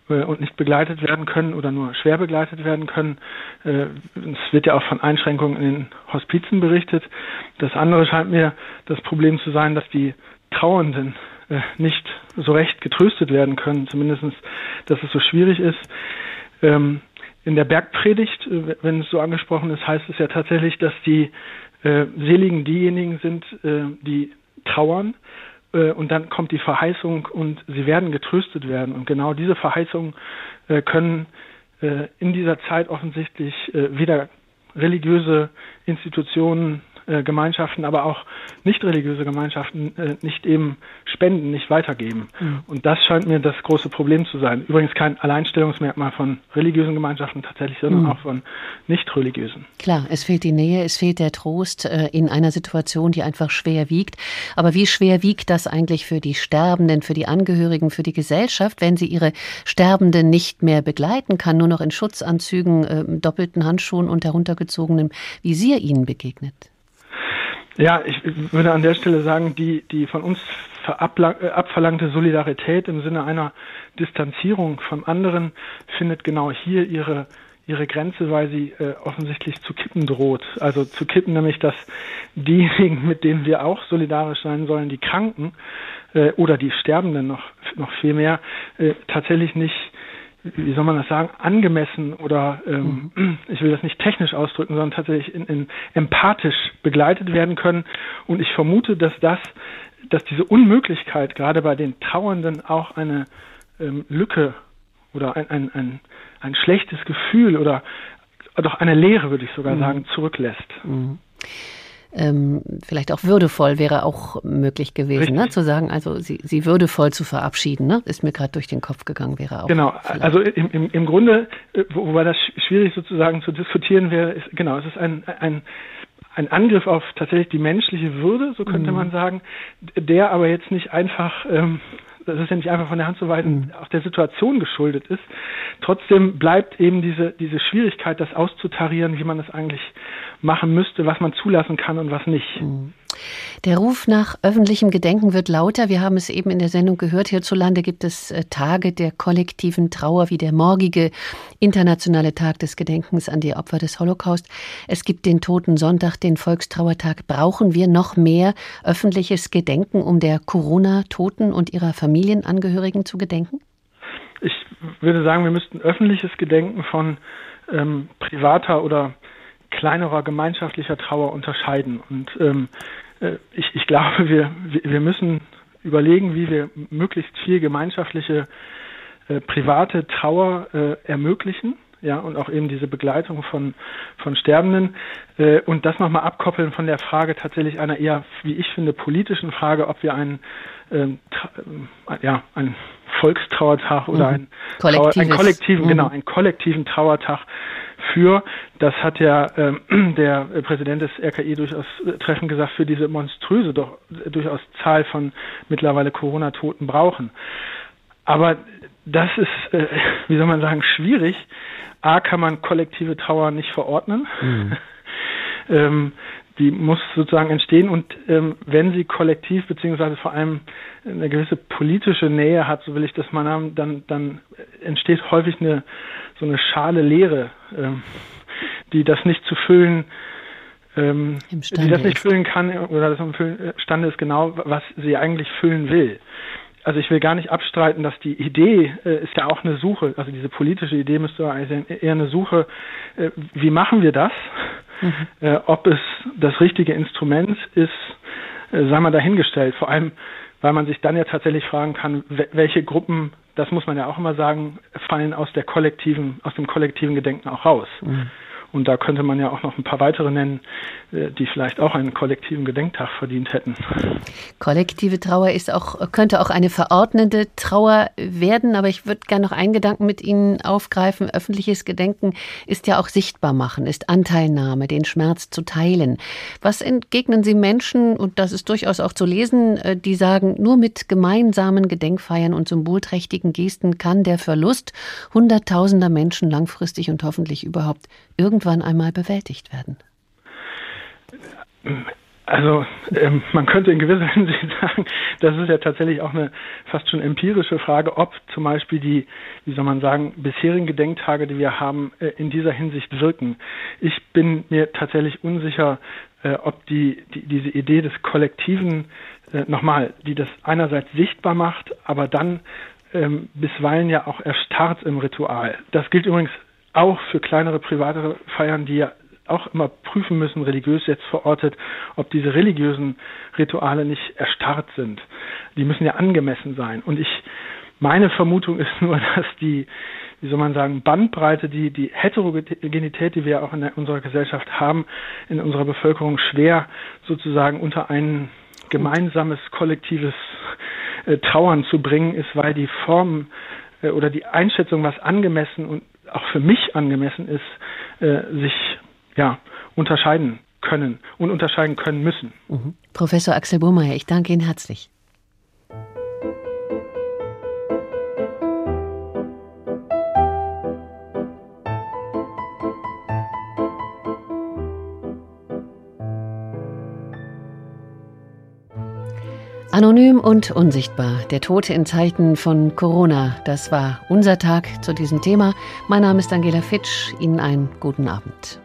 äh, und nicht begleitet werden können oder nur schwer begleitet werden können. Äh, es wird ja auch von Einschränkungen in den Hospizen berichtet. Das andere scheint mir das Problem zu sein, dass die Trauernden äh, nicht so recht getröstet werden können, zumindest, dass es so schwierig ist. Ähm, in der Bergpredigt, wenn es so angesprochen ist, heißt es ja tatsächlich, dass die Seligen diejenigen sind, die trauern äh, und dann kommt die Verheißung und sie werden getröstet werden. Und genau diese Verheißungen äh, können äh, in dieser Zeit offensichtlich wieder religiöse Institutionen äh, Gemeinschaften, aber auch nicht religiöse Gemeinschaften äh, nicht eben spenden, nicht weitergeben. Mhm. Und das scheint mir das große Problem zu sein. Übrigens kein Alleinstellungsmerkmal von religiösen Gemeinschaften tatsächlich, sondern mhm. auch von nicht religiösen. Klar, es fehlt die Nähe, es fehlt der Trost äh, in einer Situation, die einfach schwer wiegt. Aber wie schwer wiegt das eigentlich für die Sterbenden, für die Angehörigen, für die Gesellschaft, wenn sie ihre Sterbenden nicht mehr begleiten kann, nur noch in Schutzanzügen, äh, doppelten Handschuhen und heruntergezogenem Visier ihnen begegnet? Ja, ich würde an der Stelle sagen, die, die von uns äh, abverlangte Solidarität im Sinne einer Distanzierung vom anderen findet genau hier ihre, ihre Grenze, weil sie äh, offensichtlich zu kippen droht. Also zu kippen, nämlich dass diejenigen, mit denen wir auch solidarisch sein sollen, die Kranken äh, oder die Sterbenden noch, noch viel mehr, äh, tatsächlich nicht wie soll man das sagen, angemessen oder ähm, mhm. ich will das nicht technisch ausdrücken, sondern tatsächlich in, in empathisch begleitet werden können. Und ich vermute, dass das, dass diese Unmöglichkeit gerade bei den Trauernden auch eine ähm, Lücke oder ein, ein, ein, ein schlechtes Gefühl oder doch eine Leere, würde ich sogar mhm. sagen, zurücklässt. Mhm ähm, vielleicht auch würdevoll wäre auch möglich gewesen, ne? zu sagen, also sie, sie würdevoll zu verabschieden, ne? ist mir gerade durch den Kopf gegangen, wäre auch. Genau, vielleicht. also im, im, im Grunde, äh, wobei das schwierig sozusagen zu diskutieren wäre, ist, genau, es ist ein, ein, ein Angriff auf tatsächlich die menschliche Würde, so könnte mhm. man sagen, der aber jetzt nicht einfach ähm, das ist ja nicht einfach von der Hand zu weisen, mhm. auch der Situation geschuldet ist. Trotzdem bleibt eben diese, diese Schwierigkeit, das auszutarieren, wie man das eigentlich machen müsste, was man zulassen kann und was nicht. Mhm. Der Ruf nach öffentlichem Gedenken wird lauter. Wir haben es eben in der Sendung gehört. Hierzulande gibt es äh, Tage der kollektiven Trauer, wie der morgige internationale Tag des Gedenkens an die Opfer des Holocaust. Es gibt den Toten Sonntag, den Volkstrauertag. Brauchen wir noch mehr öffentliches Gedenken, um der Corona-Toten und ihrer Familienangehörigen zu gedenken? Ich würde sagen, wir müssten öffentliches Gedenken von ähm, privater oder kleinerer gemeinschaftlicher Trauer unterscheiden. Und ähm, äh, ich, ich glaube, wir, wir müssen überlegen, wie wir möglichst viel gemeinschaftliche äh, private Trauer äh, ermöglichen. Ja, und auch eben diese Begleitung von, von Sterbenden äh, und das nochmal abkoppeln von der Frage tatsächlich einer eher, wie ich finde, politischen Frage, ob wir einen, ähm, äh, ja, einen Volkstrauertag oder mhm. einen, Trauer, einen kollektiven, mhm. genau, einen kollektiven Trauertag für, das hat ja äh, der Präsident des RKI durchaus treffend gesagt, für diese monströse doch durchaus Zahl von mittlerweile Corona-Toten brauchen. Aber das ist, äh, wie soll man sagen, schwierig. A, kann man kollektive Trauer nicht verordnen. Mhm. ähm, die muss sozusagen entstehen und ähm, wenn sie kollektiv beziehungsweise vor allem eine gewisse politische Nähe hat, so will ich das mal haben, dann, dann entsteht häufig eine so eine schale Leere, ähm, die das nicht zu füllen, ähm, die das nicht füllen kann oder das imstande ist genau, was sie eigentlich füllen will. Also ich will gar nicht abstreiten, dass die Idee äh, ist ja auch eine Suche, also diese politische Idee müsste also eher eine Suche, äh, wie machen wir das? Mhm. Ob es das richtige Instrument ist, äh, sei mal dahingestellt. Vor allem, weil man sich dann ja tatsächlich fragen kann, welche Gruppen, das muss man ja auch immer sagen, fallen aus der kollektiven, aus dem kollektiven Gedenken auch raus. Mhm. Und da könnte man ja auch noch ein paar weitere nennen, äh, die vielleicht auch einen kollektiven Gedenktag verdient hätten. Kollektive Trauer ist auch, könnte auch eine verordnete Trauer werden, aber ich würde gerne noch einen Gedanken mit Ihnen aufgreifen. Öffentliches Gedenken ist ja auch sichtbar machen, ist Anteilnahme, den Schmerz zu teilen. Was entgegnen Sie Menschen, und das ist durchaus auch zu lesen, äh, die sagen, nur mit gemeinsamen Gedenkfeiern und symbolträchtigen Gesten kann der Verlust hunderttausender Menschen langfristig und hoffentlich überhaupt irgendwann einmal bewältigt werden? Also ähm, man könnte in gewisser Hinsicht sagen, das ist ja tatsächlich auch eine fast schon empirische Frage, ob zum Beispiel die, wie soll man sagen, bisherigen Gedenktage, die wir haben, äh, in dieser Hinsicht wirken. Ich bin mir tatsächlich unsicher, äh, ob die, die, diese Idee des Kollektiven äh, nochmal, die das einerseits sichtbar macht, aber dann ähm, bisweilen ja auch erstarrt im Ritual. Das gilt übrigens auch für kleinere private Feiern, die ja auch immer prüfen müssen, religiös jetzt verortet, ob diese religiösen Rituale nicht erstarrt sind. Die müssen ja angemessen sein. Und ich, meine Vermutung ist nur, dass die, wie soll man sagen, Bandbreite, die, die Heterogenität, die wir auch in der, unserer Gesellschaft haben, in unserer Bevölkerung schwer sozusagen unter ein gemeinsames, kollektives äh, Trauern zu bringen ist, weil die Form äh, oder die Einschätzung, was angemessen und auch für mich angemessen ist, äh, sich ja unterscheiden können und unterscheiden können müssen. Mhm. Professor Axel Burmeier, ich danke Ihnen herzlich. Anonym und unsichtbar. Der Tote in Zeiten von Corona. Das war unser Tag zu diesem Thema. Mein Name ist Angela Fitsch. Ihnen einen guten Abend.